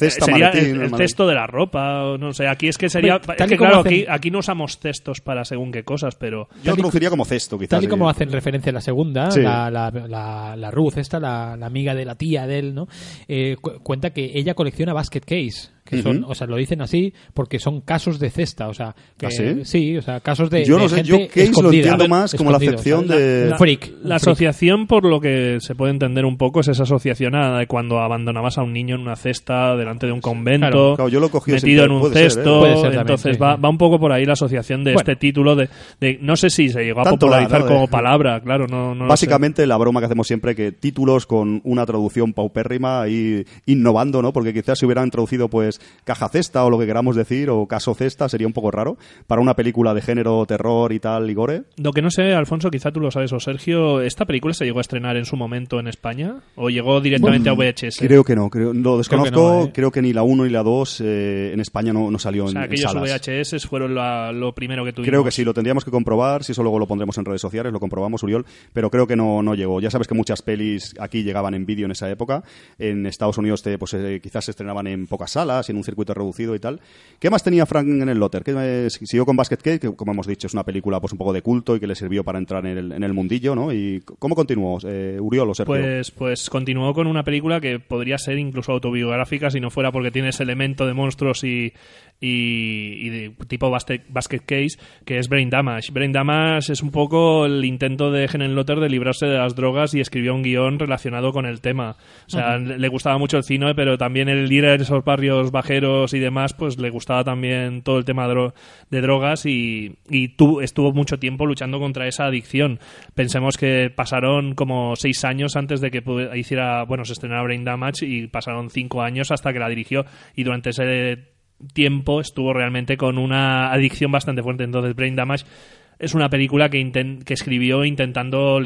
Cesta, sería maletín, el, el cesto de la ropa, no sé, aquí es que sería... Hombre, es que como claro, hacen- aquí, aquí no usamos cestos para según qué cosas, pero... Yo lo traduciría como cesto, quizás. Tal y sí. como hacen referencia a la segunda, Sí. la, la, la, la Ruth, esta, la, la amiga de la tía de él, ¿no? Eh, cu- cuenta que ella colecciona basket case. Que son, Ujú. o sea, lo dicen así porque son casos de cesta, o sea, que, ¿Ah, sí? o sea, casos de, Yo no de sé, gente yo case lo entiendo más como la acepción ¿sabes? de- Un La, freak. la freak. asociación, por lo que se puede entender un poco, es esa asociación a de cuando abandonabas a un niño en una cesta delante de un convento, Claro. Claro, yo lo cogido metido en un puede ser, ¿eh? cesto. Puede ser también, entonces sí, va, sí. va un poco por ahí la asociación de Bueno. este título de, de- No sé si se llegó a Tanto popularizar ¿no? como De- palabra, claro, no, no lo sé. Básicamente la broma que hacemos siempre que títulos con una traducción paupérrima y innovando, ¿no? Porque quizás si hubieran traducido pues caja cesta o lo que queramos decir o caso cesta sería un poco raro para una película de género terror y tal y gore. Lo que no sé, Alfonso, quizá tú lo sabes, o Sergio, ¿esta película se llegó a estrenar en su momento en España? ¿O llegó directamente a VHS? Creo que no, creo, lo desconozco, no, creo que, ¿eh? ni la 1 ni la 2 eh, en España no, no salió O en, sea, en aquellos salas. VHS fueron la- lo primero que tuvimos. Creo que sí, lo tendríamos que comprobar, si eso luego lo pondremos en redes sociales, lo comprobamos, Uriol, pero creo que no, no llegó. Ya sabes que muchas pelis aquí llegaban en vídeo en esa época, en Estados Unidos te, pues, eh, quizás se estrenaban en pocas salas, en un circuito reducido y tal. ¿Qué más tenía Frank en el Lotter? ¿Qué, eh, siguió con Basket Case, que como hemos dicho es una película pues un poco de culto y que le sirvió para entrar en el, mundillo, ¿no? ¿Y cómo continuó, eh, Uriol o Sergio? Pues, pues continuó con una película que podría ser incluso autobiográfica si no fuera porque tiene ese elemento de monstruos y, y, y de tipo basket, basket case que es Brain Damage. Brain Damage es un poco el intento de Helen Lotter de librarse de las drogas y escribió un guion relacionado con el tema. O sea, le le gustaba mucho el cine, pero también el ir a esos barrios bajeros y demás, pues le gustaba también todo el tema de, dro- de drogas y, y tu- estuvo mucho tiempo luchando contra esa adicción. Pensemos que pasaron como seis años antes de que hiciera, bueno, se estrenara Brain Damage y pasaron cinco años hasta que la dirigió y durante ese tiempo estuvo realmente con una adicción bastante fuerte. Entonces, Brain Damage es una película que, que escribió intentando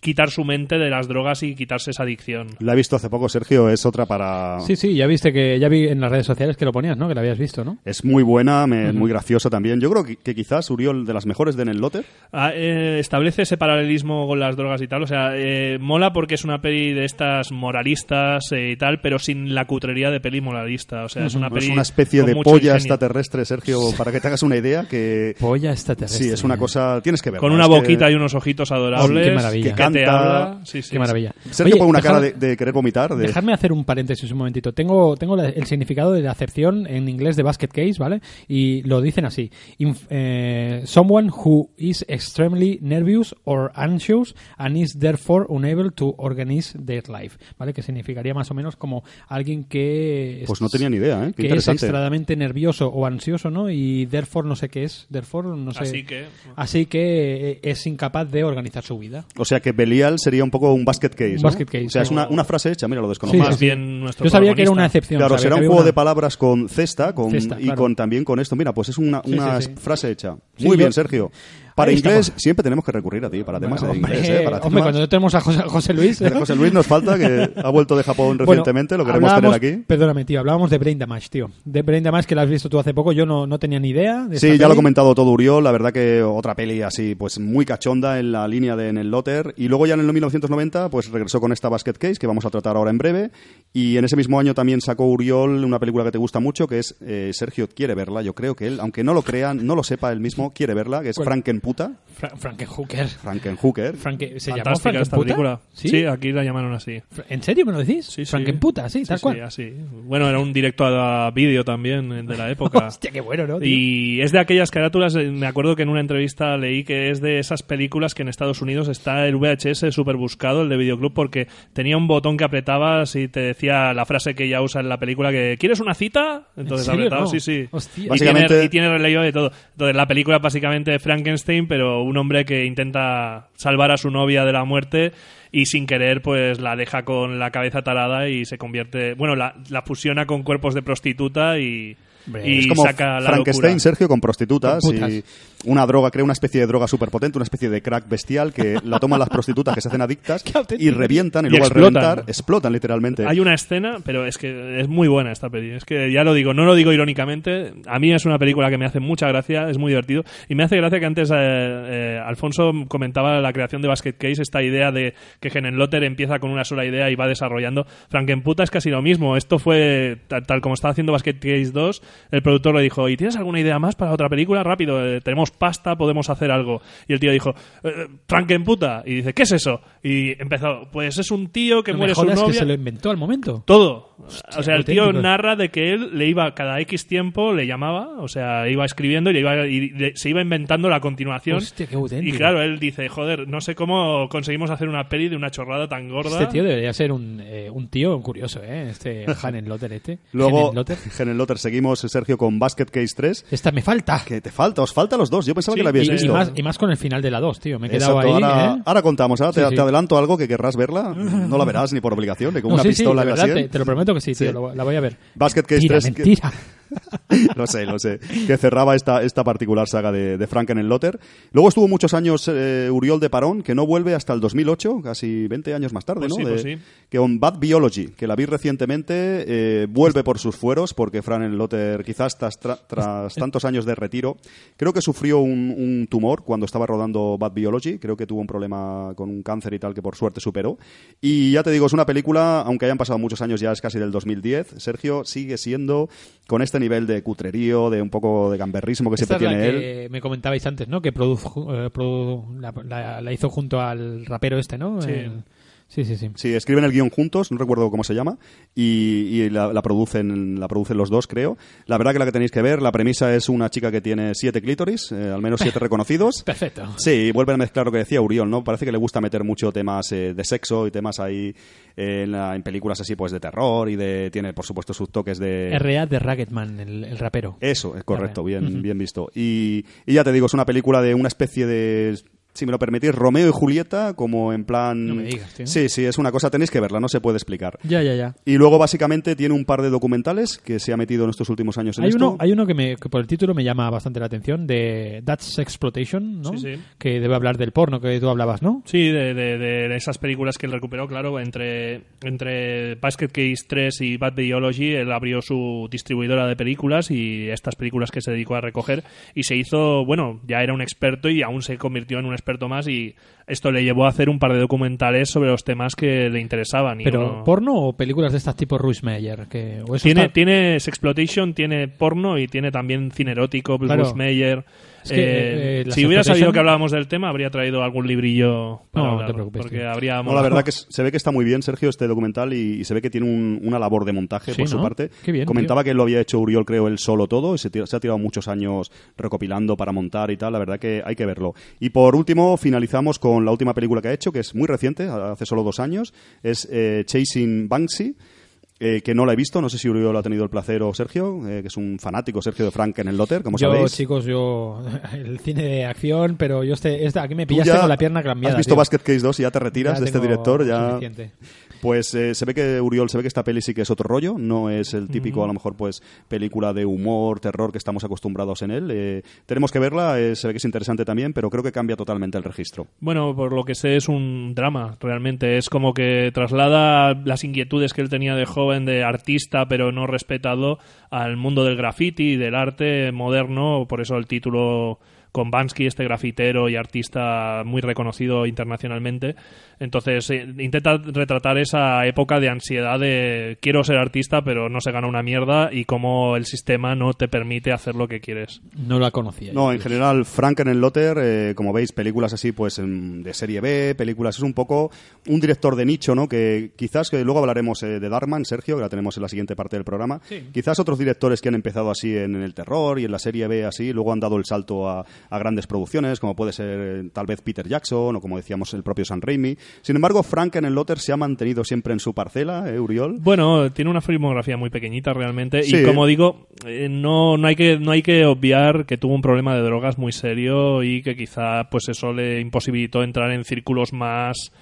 quitar su mente de las drogas y quitarse esa adicción. La he visto hace poco, Sergio, es otra para... Sí, sí, ya viste que ya vi en las redes sociales que lo ponías, ¿no? Que la habías visto, ¿no? Es muy buena, me- muy graciosa también. Yo creo que, que quizás Uriol de las mejores de Nel Lotter. Ah, eh, establece ese paralelismo con las drogas y tal. O sea, eh, mola porque es una peli de estas moralistas eh, y tal, pero sin la cutrería de peli moralista. O sea, es una Es peli. una especie de polla ingenio. extraterrestre, Sergio, para que te hagas una idea que... Polla extraterrestre. Sí, es una cosa... Tienes que ver. Con una boquita y unos ojitos adorables. qué maravilla. Que que te canta. habla. Sí, sí, Qué maravilla. Sergio Oye, pone una dejar- cara de, de querer vomitar. De... Dejarme hacer un paréntesis un momentito. Tengo, tengo la- el significado de la acepción en inglés de basket case, ¿vale? Y lo dicen así. Inf- eh, someone who is extremely nervous or anxious and is therefore unable to organize their life, ¿vale? Que significaría más o menos como alguien que... Pues no tenía ni idea, ¿eh? Qué que es extremadamente nervioso o ansioso, ¿no? Y therefore no sé qué es. Therefore no sé... Así que- Así que eh, es incapaz de organizar su vida. O sea que Belial sería un poco un basket case, Un ¿no? basket case, O sea, es una, una frase hecha, mira, lo desconozco. Sí, Más sí, sí. bien nuestro Yo sabía que era una excepción. Claro, será un juego una- de palabras con cesta con, Cesta, y claro. con también con esto. Mira, pues es una, Sí, una sí, sí. frase hecha. Sí, Muy yo- bien, Sergio. Para Ahí inglés estamos. siempre tenemos que recurrir a ti para temas de Hombre, inglés, ¿eh? Para hombre, temas- cuando no tenemos a José, José Luis. ¿eh? José Luis nos falta, que ha vuelto de Japón Bueno, recientemente, lo queremos tener aquí. Perdóname, tío, hablábamos de Brain Damage, tío. De Brain Damage que la has visto tú hace poco, yo no, no tenía ni idea. De Sí, ya lo ha peli. comentado todo Uriol, la verdad que otra peli así, pues muy cachonda en la línea de en el Lotter. Y luego ya en el 1990, pues regresó con esta Basket Case, que vamos a tratar ahora en breve. Y en ese mismo año también sacó Uriol una película que te gusta mucho, que es eh, Sergio quiere verla. Yo creo que él, aunque no lo crean, no lo sepa él mismo, quiere verla, que es ¿Cuál? Frankenputa. Fra- Frankenhooker. Frankenhooker. Franke- ¿Se llamó esta Frankenputa? película. ¿Sí? ¿Sí? aquí la llamaron así. ¿En serio me lo decís? Sí, sí. Frankenputa, sí, Sí, tal sí, cual. así. Bueno, era un directo a vídeo también eh, de la época. Hostia, qué bueno, ¿no? tío? Y es de aquellas carátulas, eh, me acuerdo que en una entrevista leí que es de esas películas que en Estados Unidos está el VHS súper buscado, el de videoclub, porque tenía un botón que apretabas y te decía la frase que ella usa en la película, que ¿quieres una cita? Entonces apretabas, No. sí, sí. Hostia. Y Básicamente- tiene, y tiene relevo de todo. Entonces la película básicamente de Frankenstein, pero un hombre que intenta salvar a su novia de la muerte y sin querer pues la deja con la cabeza tarada y se convierte, bueno, la, la fusiona con cuerpos de prostituta y, y es como saca la Frankenstein, locura. Sergio, con prostitutas Con y una droga, crea una especie de droga súper potente, una especie de crack bestial que la toman las prostitutas que se hacen adictas y revientan y, Y luego explotan. al reventar explotan literalmente. Hay una escena, pero es que es muy buena esta peli. Es que ya lo digo, no lo digo irónicamente. A mí es una película que me hace mucha gracia, es muy divertido. Y me hace gracia que antes eh, eh, Alfonso comentaba la creación de Basket Case, esta idea de que Lotter empieza con una sola idea y va desarrollando. Frankenputa es casi lo mismo. Esto fue tal, tal como estaba haciendo Basket Case 2. El productor le dijo: ¿Y tienes alguna idea más para otra película? Rápido, eh, tenemos pasta, podemos hacer algo. Y el tío dijo: eh, Frankenputa. Y dice: ¿Qué es eso? Y empezó: Pues es un tío que muere su jodas que novia. se lo inventó al momento. Todo. O sea, el tío auténtico. narra de que él le iba cada X tiempo, le llamaba, o sea, iba escribiendo y, le iba, y le- se iba inventando la continuación. Hostia, qué auténtico. y claro, él dice, joder, no sé cómo conseguimos hacer una peli de una chorrada tan gorda. Este tío debería ser un, eh, un tío curioso, ¿eh? Este Hanen Lotter este. Luego, Hanen Lotter. Seguimos, Sergio, con Basket Case 3. Esta me falta. Que te falta, os falta los dos. Yo pensaba Sí, que la habíais Y, y visto. más, y más con el final de la 2, tío. Me he quedado Exacto, ahí. ahora, ¿eh? ahora contamos, ahora te, Sí, sí. te adelanto algo que querrás verla. No la verás ni por obligación, ni con No, una pistola de en la verdad, te, te lo prometo que sí, tío. Sí. lo- la voy a ver. Basket Case Mentira, 3. que- mentira. lo sé, lo sé. Que cerraba esta, esta particular saga de, de Franken el Lotter. Luego estuvo muchos años eh, Uriol de Parón, que no vuelve hasta el 2008, casi 20 años más tarde, Pues ¿no? sí, De- pues sí. Que on Bad Biology, que la vi recientemente, eh, vuelve por sus fueros, porque Frank Lotter, quizás tras, tra- tras tantos años de retiro, creo que sufrió un, un tumor cuando estaba rodando Bad Biology. Creo que tuvo un problema con un cáncer y tal, que por suerte superó. Y ya te digo, es una película, aunque hayan pasado muchos años, ya es casi del 2010. Sergio sigue siendo con este nivel de cutrerío, de un poco de gamberrismo que Esta siempre es la tiene él. me comentabais antes, ¿no? Que produjo, eh, produ- la, la- la hizo junto al rapero este, ¿no? Sí. El- sí, sí, sí. Sí, escriben el guion juntos, no recuerdo cómo se llama, y, y la, la producen, la producen los dos, creo. La verdad que la que tenéis que ver, la premisa es una chica que tiene siete clítoris, eh, al menos siete reconocidos. Perfecto. Sí, vuelven a mezclar lo que decía Uriol, ¿no? Parece que le gusta meter mucho temas eh, de sexo y temas ahí eh, en, la- en películas así, pues de terror y de tiene, por supuesto, sus toques de... R.A. de Raggedman, el, el rapero. Eso, es correcto, bien, bien visto. Y, y ya te digo, es una película de una especie de si me lo permitís, Romeo y Julieta, como en plan... No me digas, tío. Sí, sí, es una cosa, tenéis que verla, no se puede explicar. Ya, ya, ya. Y luego, básicamente, tiene un par de documentales que se ha metido en estos últimos años en Hay esto. uno, hay uno que, me, que por el título me llama bastante la atención, de That's Exploitation, ¿no? Sí, sí. Que debe hablar del porno que tú hablabas, ¿no? Sí, de, de- de esas películas que él recuperó, claro, entre, entre Basket Case 3 y Bad Biology, él abrió su distribuidora de películas y estas películas que se dedicó a recoger y se hizo, bueno, ya era un experto y aún se convirtió en un experto más y esto le llevó a hacer un par de documentales sobre los temas que le interesaban. y Pero, uno- ¿porno o películas de estas tipo Ruiz Meyer? Que, o eso tiene, está- tiene Sexploitation, tiene porno y tiene también cine erótico, Bruce Claro. Meyer. Es que, Eh, eh, si hubiera sabido que hablábamos del tema, habría traído algún librillo para No, te preocupes, porque habría No, la verdad que se ve que está muy bien, Sergio, este documental y, y se ve que tiene un- una labor de montaje Sí, por su parte. Qué bien, Comentaba que lo había hecho Uriol, creo, él solo todo y se ha tirado muchos años recopilando para montar y tal. La verdad que hay que verlo. Y por último, finalizamos con la última película que ha hecho, que es muy reciente, hace solo dos años. Es eh, Chasing Banksy. Eh, que no la he visto, no sé si Uriol ha tenido el placer o Sergio, eh, que es un fanático Sergio de Frank en el Lotter, como yo, sabéis. chicos, yo. El cine de acción, pero yo este, este- aquí me pillaste con la pierna cambiada. Has visto tío. Basket Case 2 y ya te retiras Ya de este director. Ya... suficiente. Pues eh, se ve que Uriol, se ve que esta peli sí que es otro rollo, no es el típico, a lo mejor, pues película de humor, terror que estamos acostumbrados en él. Eh, tenemos que verla, eh, se ve que es interesante también, pero creo que cambia totalmente el registro. Bueno, por lo que sé es un drama, realmente. Es como que traslada las inquietudes que él tenía de joven, de artista, pero no respetado, al mundo del graffiti y del arte moderno. Por eso el título con Bansky, este grafitero y artista muy reconocido internacionalmente. Entonces eh, intenta retratar esa época de ansiedad de quiero ser artista, pero no se gana una mierda y cómo el sistema no te permite hacer lo que quieres. No la conocía. No, en general, Frank en el Lotter, eh, como veis, películas así, pues en- de serie B, películas, es un poco un director de nicho, ¿no? Que quizás, que luego hablaremos eh, de Darman, Sergio, que la tenemos en la siguiente parte del programa. Quizás otros directores que han empezado así en, el terror y en la serie B así, luego han dado el salto a, a grandes producciones, como puede ser eh, tal vez Peter Jackson o como decíamos el propio San Raimi. Sin embargo, Frank en el Lotter se ha mantenido siempre en su parcela, ¿eh, Uriol? Bueno, tiene una filmografía muy pequeñita realmente Sí. y como digo, eh, no, no hay que no hay que obviar que tuvo un problema de drogas muy serio y que quizá pues eso le imposibilitó entrar en círculos más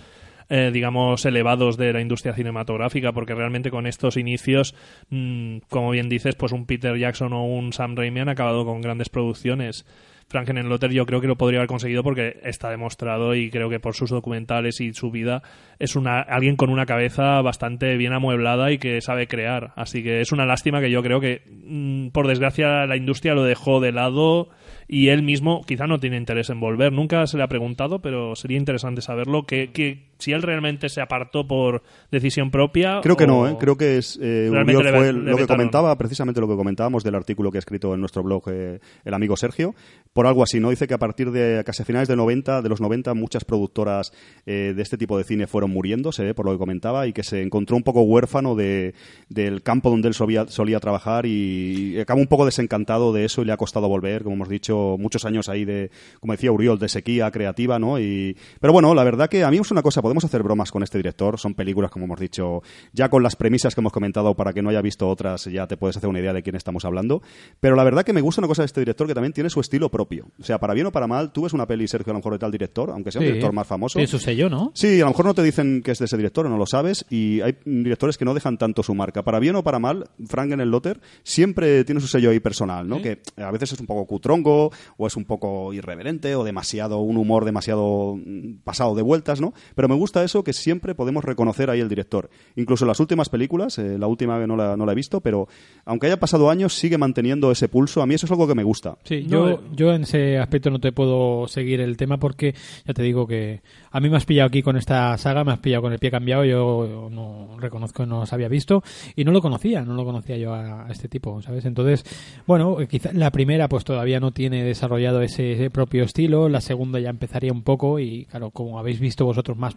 eh, digamos elevados de la industria cinematográfica porque realmente con estos inicios mm, como bien dices pues un Peter Jackson o un Sam Raimi han acabado con grandes producciones Frankenenlotter yo creo que lo podría haber conseguido porque está demostrado y creo que por sus documentales y su vida es una alguien con una cabeza bastante bien amueblada y que sabe crear. Así que es una lástima que yo creo que mm, por desgracia la industria lo dejó de lado y él mismo quizá no tiene interés en volver. Nunca se le ha preguntado, pero sería interesante saberlo que si él realmente se apartó por decisión propia. Creo que no, ¿eh? creo que es eh, Uriol le- fue le lo que comentaba, precisamente lo que comentábamos del artículo que ha escrito en nuestro blog eh, el amigo Sergio, por algo así, ¿no? Dice que a partir de casi a finales de 90, de los 90, muchas productoras eh, de este tipo de cine fueron muriéndose, eh, por lo que comentaba, y que se encontró un poco huérfano de, del campo donde él solía, solía trabajar y, y acabó un poco desencantado de eso y le ha costado volver, como hemos dicho, muchos años ahí de, como decía Uriol, de sequía creativa, ¿no? Y, pero bueno, la verdad que a mí es una cosa, podemos hacer bromas con este director, son películas, como hemos dicho, ya con las premisas que hemos comentado, para que no haya visto otras, ya te puedes hacer una idea de quién estamos hablando. Pero la verdad que me gusta una cosa de este director que también tiene su estilo propio. O sea, para bien o para mal, tú ves una peli, Sergio, a lo mejor de tal director, aunque sea un director más famoso. Tiene su sello, ¿no? Sí, a lo mejor no te dicen que es de ese director o no lo sabes, y hay directores que no dejan tanto su marca. Para bien o para mal, Frank en el Lotter siempre tiene su sello ahí personal, ¿no? Que a veces es un poco cutrongo, o es un poco irreverente, o demasiado, un humor demasiado mm, pasado de vueltas, ¿no? Pero me gusta eso que siempre podemos reconocer ahí el director. Incluso en las últimas películas, eh, la última que no la, no la he visto, pero aunque haya pasado años, sigue manteniendo ese pulso. A mí eso es algo que me gusta. Sí, yo, eh. yo en ese aspecto no te puedo seguir el tema porque ya te digo que a mí me has pillado aquí con esta saga, me has pillado con el pie cambiado, yo no reconozco que no los había visto y no lo conocía, no lo conocía yo a, a este tipo, ¿sabes? Entonces, bueno, eh, quizá la primera pues todavía no tiene desarrollado ese, ese propio estilo, la segunda ya empezaría un poco y claro, como habéis visto vosotros más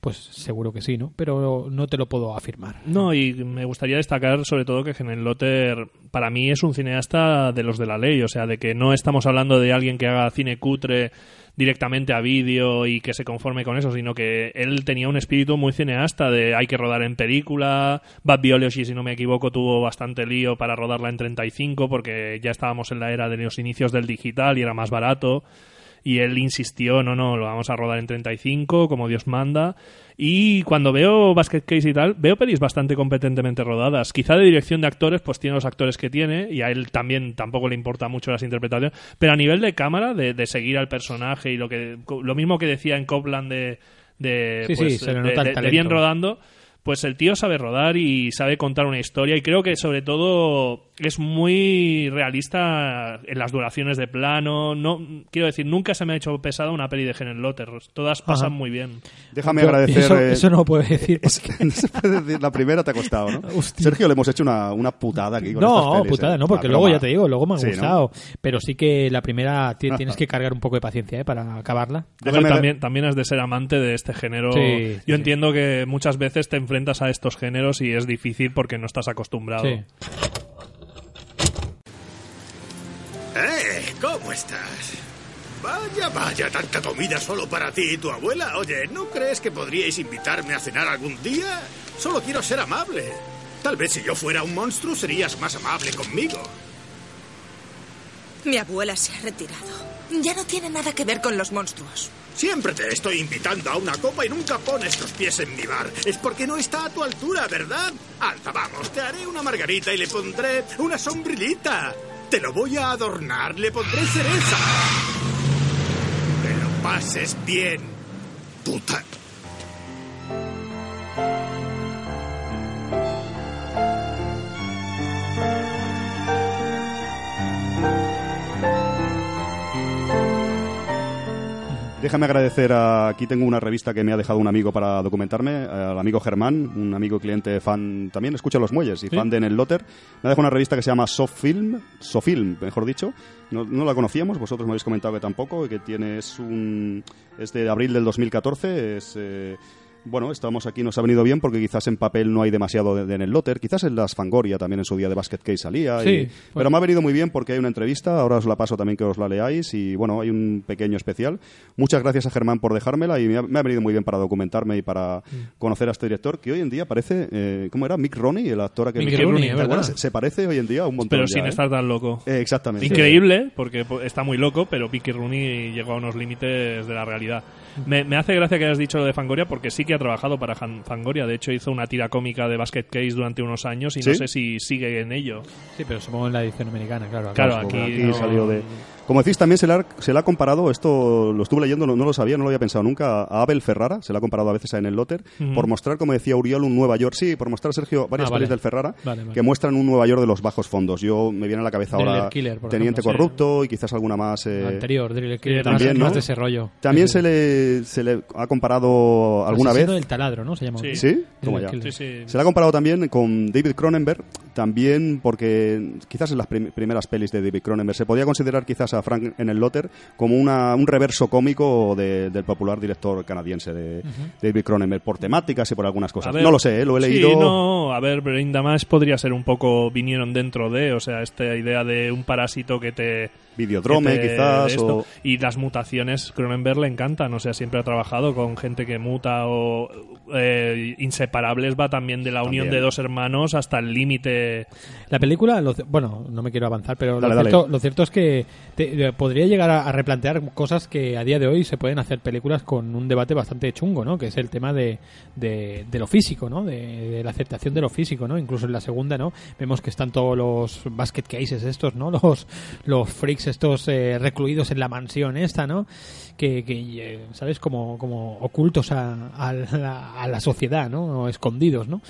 pues seguro que sí, ¿no? Pero no te lo puedo afirmar. No, y me gustaría destacar sobre todo que Lotter para mí es un cineasta de los de la ley, o sea, de que no estamos hablando de alguien que haga cine cutre directamente a vídeo y que se conforme con eso, sino que él tenía un espíritu muy cineasta de hay que rodar en película, Bad Biology, si no me equivoco, tuvo bastante lío para rodarla en 35 porque ya estábamos en la era de los inicios del digital y era más barato. Y él insistió, no, no, lo vamos a rodar en 35, como Dios manda. Y cuando veo Basket Case y tal, veo pelis bastante competentemente rodadas. Quizá de dirección de actores, pues tiene los actores que tiene, y a él también tampoco le importa mucho las interpretaciones. Pero a nivel de cámara, de, de seguir al personaje y lo que lo mismo que decía en Copland de, de, Sí, sí, pues, se le de- nota el de- bien rodando. Pues el tío sabe rodar y sabe contar una historia y creo que sobre todo es muy realista en las duraciones de plano. No quiero decir, nunca se me ha hecho pesada una peli de Helen Lotter. Todas pasan Ajá. muy bien. Déjame Yo- agradecer. Eso, eh, eso no lo puedo decir. es que no se puede decir, la primera te ha costado, ¿no? Sergio, le hemos hecho una, una putada aquí con estas No, pelis, putada, ¿eh? no, porque Una luego broma. ya te digo, luego me han Sí, ¿no? gustado. Pero sí que la primera ti- tienes que cargar un poco de paciencia ¿eh? para acabarla. Ver, Déjame ver- también, también has de ser amante de este género. Sí, Yo sí. entiendo que muchas veces te enfrentas a estos géneros y es difícil porque no estás acostumbrado. Sí. ¡Eh! ¿Cómo estás? Vaya, vaya, tanta comida solo para ti y tu abuela. Oye, ¿no crees que podríais invitarme a cenar algún día? Solo quiero ser amable. Tal vez si yo fuera un monstruo serías más amable conmigo. Mi abuela se ha retirado. Ya no tiene nada que ver con los monstruos. Siempre te estoy invitando a una copa y nunca pones los pies en mi bar. Es porque no está a tu altura, ¿verdad? Alta, vamos, te haré una margarita y le pondré una sombrillita. Te lo voy a adornar, le pondré cereza. Que lo pases bien, puta. Déjame agradecer a, aquí tengo una revista que me ha dejado un amigo para documentarme, al amigo Germán, un amigo cliente fan, también escucha Los Muelles y Sí. fan de Nel Lotter. Me ha dejado una revista que se llama Sofilm, Sofilm, mejor dicho. No, no la conocíamos, vosotros me habéis comentado que tampoco, que tiene, es un, es de abril del 2014, es... eh, bueno, estamos aquí, nos ha venido bien porque quizás en papel no hay demasiado de, de Nel Lotter, quizás en las Fangoria también en su día de Basket Case salía, Sí, y- pues- pero me ha venido muy bien porque hay una entrevista, ahora os la paso también que os la leáis y bueno, hay un pequeño especial. Muchas gracias a Germán por dejármela y me ha, me ha venido muy bien para documentarme y para Mm. conocer a este director que hoy en día parece, eh, ¿cómo era? Mick Roney, el actor a que Mickey Mickey Rooney. Se, se parece hoy en día un montón Pero ya, sin ¿eh? estar tan loco. Eh, exactamente. Increíble, porque po- está muy loco, pero Vicky Rooney llegó a unos límites de la realidad. Me, me hace gracia que hayas dicho lo de Fangoria, porque sí que ha trabajado para Han- Fangoria. De hecho, hizo una tira cómica de Basket Case durante unos años y no sé si sigue en ello. Sí, pero supongo en la edición americana, claro. Claro, Aquí no- salió de... Como decís, también se le, ha, se le ha comparado, esto lo estuve leyendo, no, no lo sabía, no lo había pensado nunca, a Abel Ferrara, se le ha comparado a veces a Enel Lotter, por mostrar, como decía Uriol, un Nueva York, sí, por mostrar, Sergio, varias Ah, vale. pelis del Ferrara, Vale, vale. que muestran un Nueva York de los bajos fondos. Yo me viene a la cabeza Driller ahora Killer, por Teniente ejemplo, sí. Corrupto y quizás alguna más... eh, Anterior, Driller Killer, también, más, ¿no? más de ese rollo. También Sí, se le, se le ha comparado alguna vez... del taladro, ¿no? Se llama. Sí. ¿Sí? Se le ha comparado también con David Cronenberg, también porque quizás en las prim- primeras pelis de David Cronenberg se podía considerar quizás a Frank en el Lotter como una, un reverso cómico de- del popular director canadiense de David Cronenberg, por temáticas y por algunas cosas. A ver, no lo sé, ¿eh? lo he sí, leído. no, a ver, Brain Damage podría ser un poco vinieron dentro de, o sea, esta idea de un parásito que te Videodrome, quizás, esto. o- y las mutaciones Cronenberg le encantan, o sea, siempre ha trabajado con gente que muta o eh, inseparables va también de la unión de dos hermanos hasta el límite. La película, lo bueno, no me quiero avanzar, pero Dale, lo, cierto, lo cierto es que te- eh, podría llegar a, a replantear cosas que a día de hoy se pueden hacer películas con un debate bastante chungo, ¿no? Que es el tema de, de, de lo físico, ¿no? De, de la aceptación de lo físico, ¿no? Incluso en la segunda, ¿no? Vemos que están todos los basket cases estos, ¿no? Los, los freaks estos eh, recluidos en la mansión esta, ¿no? Que, que eh, ¿sabes? Como, como ocultos a, a la, a la sociedad, ¿no? O escondidos, ¿no?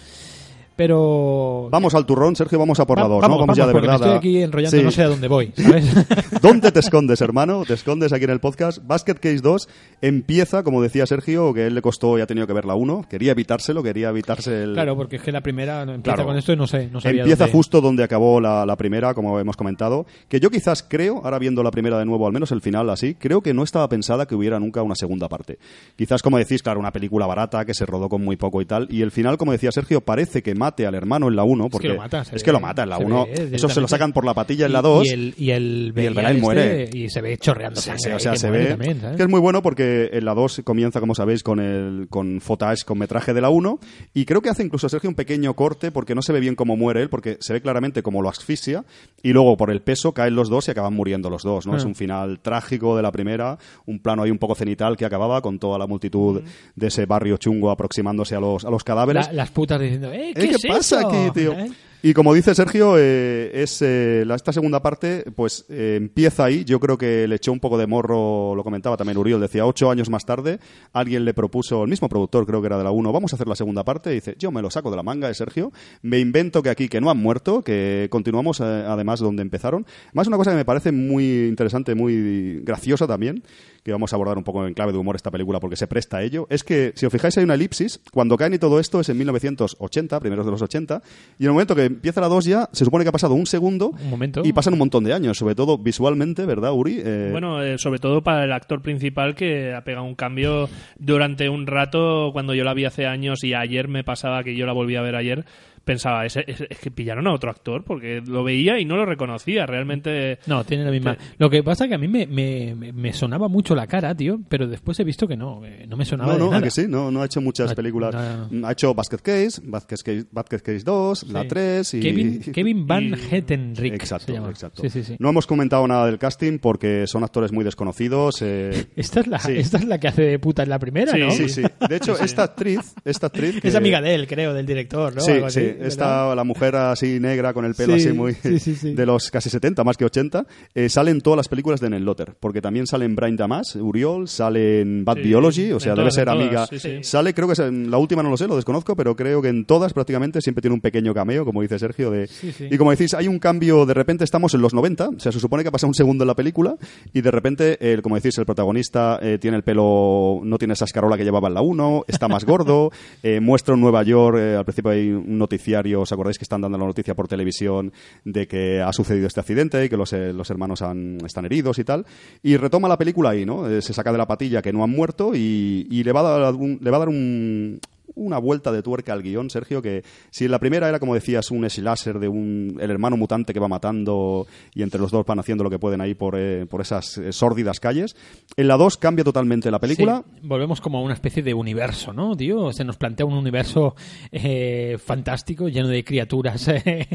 Pero Vamos al turrón, Sergio, vamos a por la dos, vamos, ¿no? Vamos ya de porque me verdad. estoy aquí enrollando, Sí. no sé a dónde voy, ¿sabes? ¿Dónde te escondes, hermano? Te escondes aquí en el podcast. Basket Case 2 empieza, como decía Sergio, que él le costó y ha tenido que ver la 1. Quería evitárselo, quería evitarse el... claro, porque es que la primera empieza Claro. con esto y no sé, no sabía Empieza dónde- justo donde acabó la, la primera, como hemos comentado. Que yo quizás creo, ahora viendo la primera de nuevo, al menos el final así, creo que no estaba pensada que hubiera nunca una segunda parte. Quizás, como decís, claro, una película barata que se rodó con muy poco y tal. Y el final, como decía Sergio, parece que mate al hermano en la 1, porque lo mata, es ve, que lo mata en la se 1. ve Eso se lo sacan por la patilla en la Y- 2. Y el, y el, y el este, muere. Y se ve chorreando Sí, sangre. sí, o sea, que se ve también, que es muy bueno porque en la 2 comienza, como sabéis, con el con footage, con metraje de la 1 y creo que hace incluso Sergio un pequeño corte porque no se ve bien cómo muere él, porque se ve claramente como lo asfixia y luego por el peso caen los dos y acaban muriendo los dos, ¿no? Ah. Es un final trágico de la primera, un plano ahí un poco cenital que acababa con toda la multitud de ese barrio chungo aproximándose a los, a los cadáveres. La- las putas diciendo, ¿eh? ¿Eh, ¿Qué, ¿Qué es pasa eso? aquí, tío? ¿Eh? Y como dice Sergio, eh, es eh, la- esta segunda parte, pues eh, empieza ahí. Yo creo que le echó un poco de morro, lo comentaba también Uriol, decía ocho años más tarde, alguien le propuso, el mismo productor, creo que era de la 1, vamos a hacer la segunda parte. Y dice, yo me lo saco de la manga de Sergio, me invento que aquí que no han muerto, que continuamos además donde empezaron. Más una cosa que me parece muy interesante, muy graciosa también, que vamos a abordar un poco en clave de humor esta película porque se presta a ello, es que si os fijáis hay una elipsis, cuando caen y todo esto es en 1980, primeros de los 80, y en el momento que empieza la 2 ya, se supone que ha pasado un segundo Un momento. y pasan un montón de años, sobre todo visualmente, ¿verdad, Uri? Eh, Bueno, eh, sobre todo para el actor principal que ha pegado un cambio durante un rato cuando yo la vi hace años y ayer me pasaba que yo la volví a ver ayer pensaba es, es- es que pillaron a otro actor porque lo veía y no lo reconocía realmente No, tiene la misma. Lo que pasa que a mí me, me, me- sonaba mucho la cara, tío, pero después he visto que no, que no me sonaba no, de no, ¿a nada. que sí, no, no ha hecho muchas No, películas. no. Ha hecho Basket Case, Basket Case, Basket Case 2, la Sí. 3 y... Kevin, Kevin Van y- Hettenrick Exacto, se llama. exacto. Sí, sí, sí. No hemos comentado nada del casting porque son actores muy desconocidos. eh, Esta es, la, Sí. esta es la que hace de puta en la primera, ¿no? Sí, sí. De hecho, esta actriz, esta actriz que- Es amiga de él, creo, del director, ¿no? Sí, Algo así, sí. Esta, la mujer así negra con el pelo Sí, así muy sí, sí, sí. de los casi 70, más que 80, eh, sale en todas las películas de Nell Lotter, porque también sale en Brian Damas, Uriol, sale en Bad Sí, Biology, o sea, debe ser amiga. sí, sí. Sale, creo que es en la última no lo sé, lo desconozco, pero creo que en todas prácticamente siempre tiene un pequeño cameo, como dice Sergio, de Sí, sí. y como decís, hay un cambio, de repente estamos en los 90, o sea, se supone que ha pasado un segundo en la película y de repente, el, como decís, el protagonista eh, tiene el pelo, no tiene esa escarola que llevaba en la 1, está más gordo, eh, muestra en Nueva York, eh, al principio hay un noticiario, ¿os acordáis que están dando la noticia por televisión de que ha sucedido este accidente y que los, eh, los hermanos han- están heridos y tal? Y retoma la película ahí, ¿no? Eh, se saca de la patilla que no han muerto y, y le va a dar le va a dar un, una vuelta de tuerca al guion, Sergio, que si en la primera era, como decías, un slasher de un, el hermano mutante que va matando y entre los dos van haciendo lo que pueden ahí por, eh, por esas eh, sórdidas calles, en la 2 cambia totalmente la película. Volvemos como a una especie de universo, ¿no, tío? Se nos plantea un universo eh, fantástico, lleno de criaturas eh,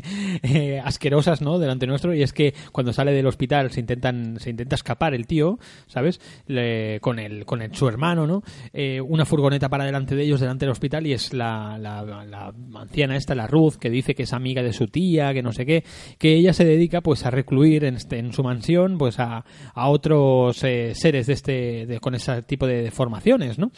eh, asquerosas, ¿no? Delante nuestro. Y es que cuando sale del hospital se intentan se intenta escapar el tío, ¿sabes? Con el con el, su hermano, ¿no? Una furgoneta para delante de ellos, delante del hospital, y es la, la, la anciana esta, la Ruth, que dice que es amiga de su tía, que no sé qué, que ella se dedica pues a recluir en, este, en su mansión pues a, a otros eh, seres de este de- con ese tipo de deformaciones, ¿no?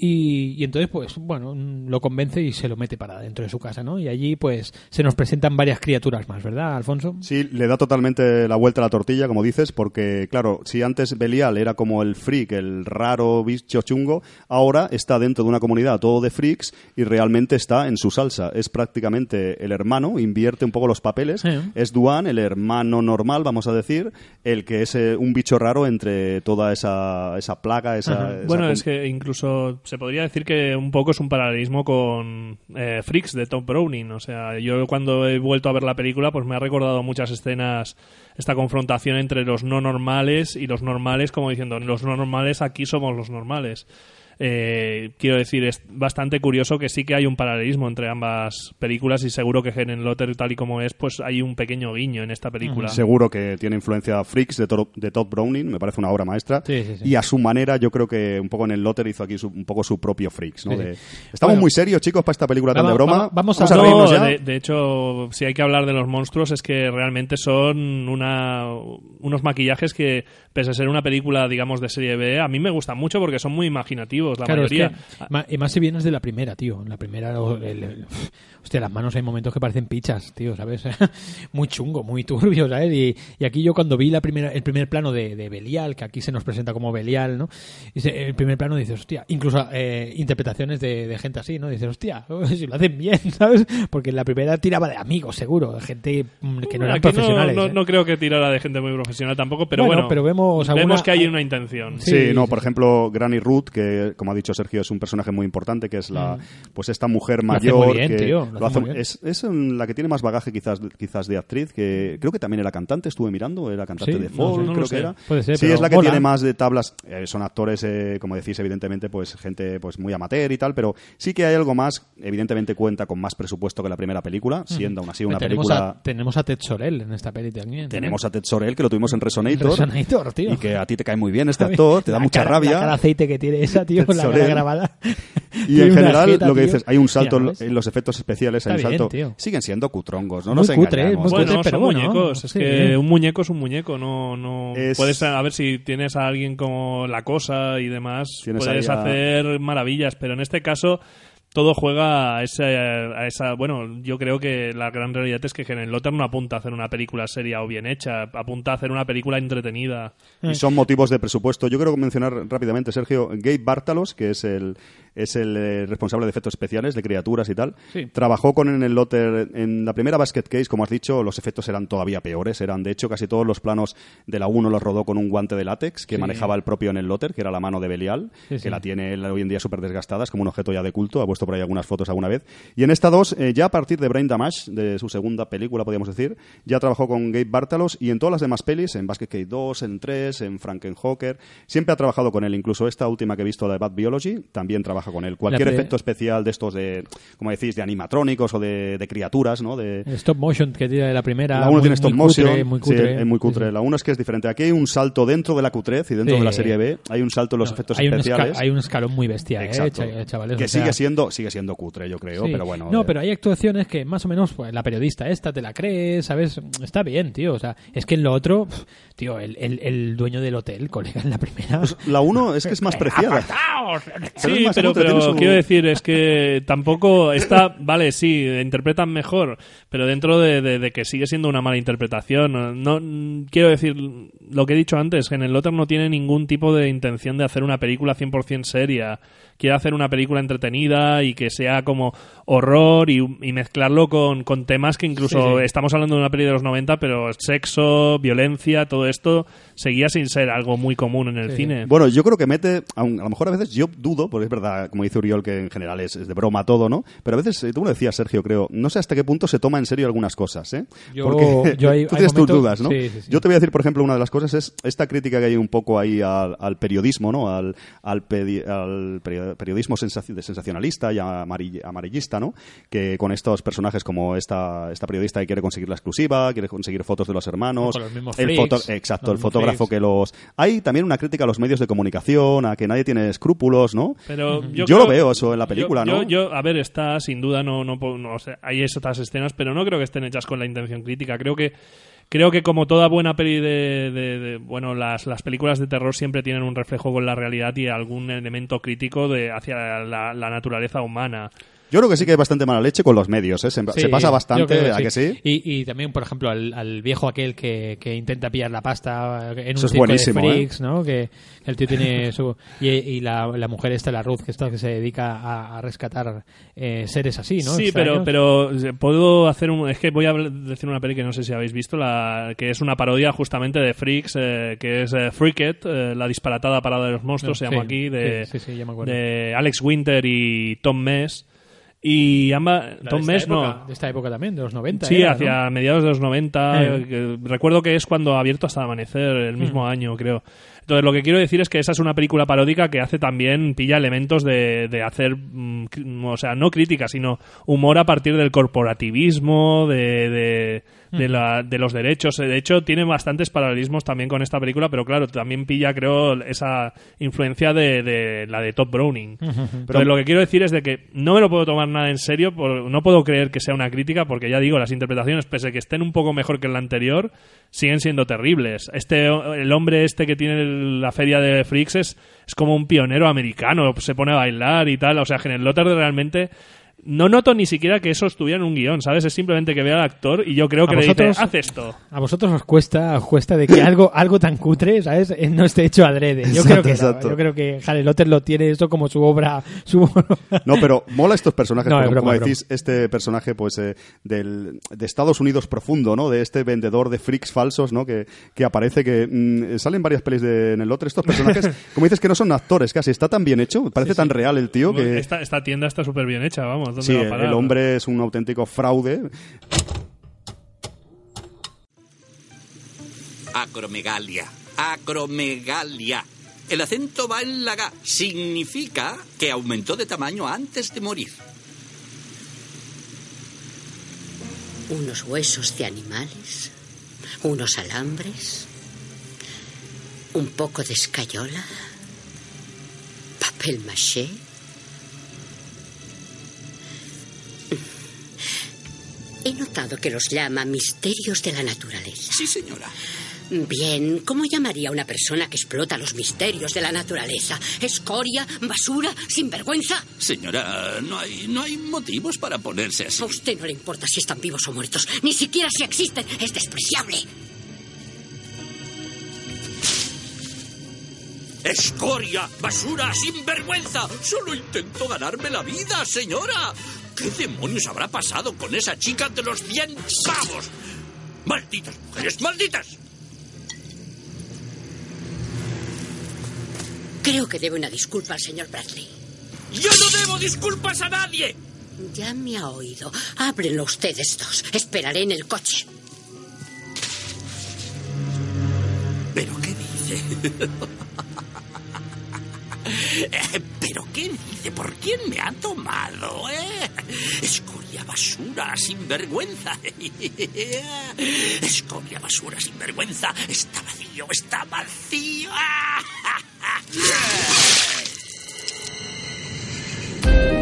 Y, y entonces pues bueno mm, lo convence y se lo mete para dentro de su casa, ¿no? Y allí pues se nos presentan varias criaturas más, ¿verdad, Alfonso? Sí, le da totalmente la vuelta a la tortilla, como dices, porque, claro, si antes Belial era como el freak, el raro bicho chungo, ahora está dentro de una comunidad todo de freaks y realmente está en su salsa. Es prácticamente el hermano, invierte un poco los papeles. Sí. Es Duan, el hermano normal, vamos a decir, el que es eh, un bicho raro entre toda esa, esa plaga, esa... Bueno, es que incluso se podría decir que un poco es un paralelismo con eh, Freaks de Tom Browning. O sea, yo cuando he vuelto a ver la película, pues me ha recordado muchas escenas esta confrontación entre los no normales y los normales, como diciendo, los no normales aquí somos los normales. Eh, quiero decir, es bastante curioso que sí que hay un paralelismo entre ambas películas y seguro que Helen Lotter, tal y como es, pues hay un pequeño guiño en esta película. Seguro que tiene influencia Freaks de, de Todd Browning, me parece una obra maestra. Sí, sí, sí. Y a su manera, yo creo que un poco en el Lotter hizo aquí su- un poco su propio Freaks. ¿no? Sí, sí. De- Estamos Bueno. muy serios, chicos, para esta película tan Vamos- de broma. vamos- vamos a- a No, reírnos ya. de, de hecho, si hay que hablar de los monstruos, es que realmente son una, unos maquillajes que, pese a ser una película, digamos, de serie B, a mí me gustan mucho porque son muy imaginativos, la Claro, es que, y más si vienes de la primera, tío. La primera, el- el- hostia, las manos hay momentos que parecen pichas, tío, ¿sabes? muy chungo, muy turbio, ¿sabes? Y, y aquí yo cuando vi la primera, el primer plano de, de Belial, que aquí se nos presenta como Belial, ¿no? Y se- el primer plano dices, hostia, incluso eh, interpretaciones de, de gente así, ¿no? Dices, hostia, si lo hacen bien, ¿sabes? Porque en la primera tiraba de amigos, seguro, de gente mm, que no eran Aquí profesionales. no, ¿eh? no creo que tirara de gente muy profesional tampoco, pero Bueno, bueno, pero vemos alguna- que hay una intención. Sí, Sí, no, sí, por sí. ejemplo, Granny Ruth, que como ha dicho Sergio, es un personaje muy importante, que es la, pues esta mujer Lo hace mayor muy bien, que tío, lo hace muy bien. es, es la que tiene más bagaje quizás, quizás de actriz, que creo que también era cantante, estuve mirando, era cantante Sí, de folk, no creo sé. que era. Puede ser, sí, pero es la que mola. tiene más de tablas, eh, son actores, eh, como decís, evidentemente, pues gente pues muy amateur y tal, pero sí que hay algo más, evidentemente cuenta con más presupuesto que la primera película, siendo aún así una tenemos película... A, tenemos a Ted Sorel en esta peli también. Tenemos a Ted Sorel, que lo tuvimos en Resonator. Resonator, tío. Y que a ti te cae muy bien este actor, te da La mucha cara- rabia. La cara de aceite que tiene esa, tío, Ted la cara grabada. Y en general, lo que dices, hay un salto en los efectos especiales, Está bien, salto. tío. Siguen siendo cutrongos, no Muy nos cutre, engañemos. muy Bueno, cutre, pero son bueno, muñecos. Es sí. que un muñeco es un muñeco. No, no Es- puedes a ver si tienes a alguien como la cosa y demás. Tienes Puedes ahí a- hacer maravillas, pero en este caso todo juega a esa, a esa. Bueno, yo creo que la gran realidad es que Helen Lotter no apunta a hacer una película seria o bien hecha, apunta a hacer una película entretenida. Y son motivos de presupuesto. Yo quiero mencionar rápidamente, Sergio, Gabe Bartalos, que es el, es el eh, responsable de efectos especiales, de criaturas y tal. Sí. Trabajó con en el Lotter en la primera Basket Case, como has dicho, los efectos eran todavía peores. Eran, de hecho, casi todos los planos de la 1 los rodó con un guante de látex que Sí. manejaba el propio en el Lotter, que era la mano de Belial, Sí, que la tiene él hoy en día súper desgastada, es como un objeto ya de culto. Ha puesto por ahí algunas fotos alguna vez. Y en esta 2, eh, ya a partir de Brain Damage, de su segunda película, podríamos decir, ya trabajó con Gabe Bartalos y en todas las demás pelis, en Basket Case 2, en 3, en Frankenhooker, siempre ha trabajado con él. Incluso esta última que he visto, la de Bad Biology, también trabaja con él. Cualquier efecto especial de estos de, como decís, de animatrónicos o de, de criaturas, ¿no? De, El stop motion que tiene la primera. la 1 muy- tiene stop muy cutre, motion, sí, es muy cutre. La 1 es que es diferente. Aquí hay un salto dentro de la cutrez y dentro de la serie B hay un salto en los No, efectos hay un especiales. hay un escalón muy bestia, eh, Exacto. cha- chavales. que o sea- sigue siendo sigue siendo cutre, yo creo, pero bueno. No, eh, pero hay actuaciones que más o menos, pues la periodista esta te la crees, ¿sabes? Está bien, tío. O sea, es que en lo otro, tío, el, el, el dueño del hotel, colega, en la primera. pues la 1 es que es más preciada. Sí, es más pero, cutre, pero quiero decir, es que tampoco está, vale, sí, interpretan mejor, pero dentro de, de- de que sigue siendo una mala interpretación. No, no- quiero decir, lo que he dicho antes, que en el Lotter no tiene ningún tipo de intención de hacer una película 100% seria. Quiere hacer una película entretenida y que sea como horror y, y mezclarlo con, con temas que incluso Sí, sí. estamos hablando de una peli de los 90, pero sexo, violencia, todo esto seguía sin ser algo muy común en el Sí. cine. Bueno, yo creo que mete, aun- a lo mejor a veces yo dudo, porque es verdad, como dice Uriol, que en general es, es de broma todo, ¿no? Pero a veces, eh, tú me lo decías, Sergio, creo, no sé hasta qué punto se toma en serio algunas cosas, ¿eh? Yo- Porque yo hay- tú hay tienes tus dudas, ¿no? sí, sí, sí. Yo te voy a decir, por ejemplo, una de las cosas es esta crítica que hay un poco ahí al, al periodismo, ¿no? Al, al, pedi- al peri- periodismo sensacionalista y amarill- amarillista, ¿no? Que con estos personajes como esta, esta periodista que quiere conseguir la exclusiva, quiere conseguir fotos de los hermanos. Con los mismos el foto- exacto, el fotógrafo freaks. que los... Hay también una crítica a los medios de comunicación, a que nadie tiene escrúpulos, ¿no? Pero yo, Yo creo- lo veo eso en la película, yo- ¿no? Yo, yo- a ver, está sin duda, no, no, no, o sea, hay esas escenas, pero no creo que estén hechas con la intención crítica. Creo que creo que como toda buena peli de, bueno, las, las películas de terror siempre tienen un reflejo con la realidad y algún elemento crítico de hacia la naturaleza humana. Yo creo que sí que hay bastante mala leche con los medios, ¿eh? Se, Sí, se pasa bastante, ¿a que sí? Y, y también, por ejemplo, al, al viejo aquel que, que intenta pillar la pasta en un Eso circo de ¿eh? freaks, ¿no? Que el tío tiene su... Y, y la, la mujer esta, la Ruth, que, está, que se dedica a, a rescatar eh, seres así, ¿no? Sí, pero, Extraños. pero eh, puedo hacer un... Es que voy a decir una peli que no sé si habéis visto, la, que es una parodia justamente de Freaks, eh, que es eh, Freaked, eh, la disparatada parada de los monstruos, No, se llama sí, aquí, de, sí, sí, sí, ya me acuerdo. de Alex Winter y Tom Mess. Y ambas... Tom Mess época, no... De esta época también, de los 90. Sí, era, ¿no? hacia mediados de los 90. Eh. eh, recuerdo que es cuando ha abierto hasta amanecer, el mismo Mm. año, creo. Entonces, lo que quiero decir es que esa es una película paródica que hace también, pilla elementos de, de hacer, mm, o sea, no crítica, sino humor a partir del corporativismo, de, de, de, la- de los derechos. De hecho, tiene bastantes paralelismos también con esta película, pero claro, también pilla, creo, esa influencia de, de la de Top Browning. Pero lo que quiero decir es de que no me lo puedo tomar nada en serio, por- no puedo creer que sea una crítica, porque ya digo, las interpretaciones, pese a que estén un poco mejor que la anterior, siguen siendo terribles. Este, el hombre este que tiene la feria de Freaks es, es como un pionero americano, se pone a bailar y tal, o sea, Lotter realmente... No noto ni siquiera que eso estuviera en un guion, ¿sabes? Es simplemente que vea al actor y yo creo que ¿A le dice, vosotros? haz esto. A vosotros os cuesta, os cuesta de que algo, algo tan cutre, ¿sabes? Eh, No esté hecho adrede. Yo Exacto, creo que no. Yo creo que Harry Lotter lo tiene esto como su obra, su No, pero mola estos personajes, No, porque, es broma, como broma. decís, este personaje pues eh, del, de Estados Unidos profundo, ¿no? De este vendedor de freaks falsos, ¿no? Que, que aparece, que mm, salen varias pelis de, en el otro. Estos personajes, como dices, que no son actores casi. Está tan bien hecho, parece tan real el tío que... Esta, esta tienda está súper bien hecha, vamos. Vamos. ¿dónde Sí, va a parar? el hombre es un auténtico fraude. Acromegalia. Acromegalia. El acento va en la ga. Significa que aumentó de tamaño antes de morir. Unos huesos de animales, unos alambres, un poco de escayola, papel maché. He notado que los llama misterios de la naturaleza. Sí, señora. Bien, ¿cómo llamaría a una persona que explota los misterios de la naturaleza? ¿Escoria? ¿Basura? ¿Sinvergüenza? Señora, no hay, no hay motivos para ponerse así. A usted no le importa si están vivos o muertos, ni siquiera si existen. Es despreciable. ¡Escoria! ¡Basura! ¡Sinvergüenza! Solo intento ganarme la vida, señora. ¿Qué demonios habrá pasado con esa chica de los 100 pavos? ¡Malditas mujeres, malditas! Creo que debe una disculpa al señor Bradley. ¡Yo no debo disculpas a nadie! Ya me ha oído. Ábrenlo ustedes dos. Esperaré en el coche. ¿Pero qué dice? ¿Pero qué dice? ¿Por quién me ha tomado? eh? Escoria basura, sinvergüenza. Escoria basura, sinvergüenza. Está vacío, está vacío.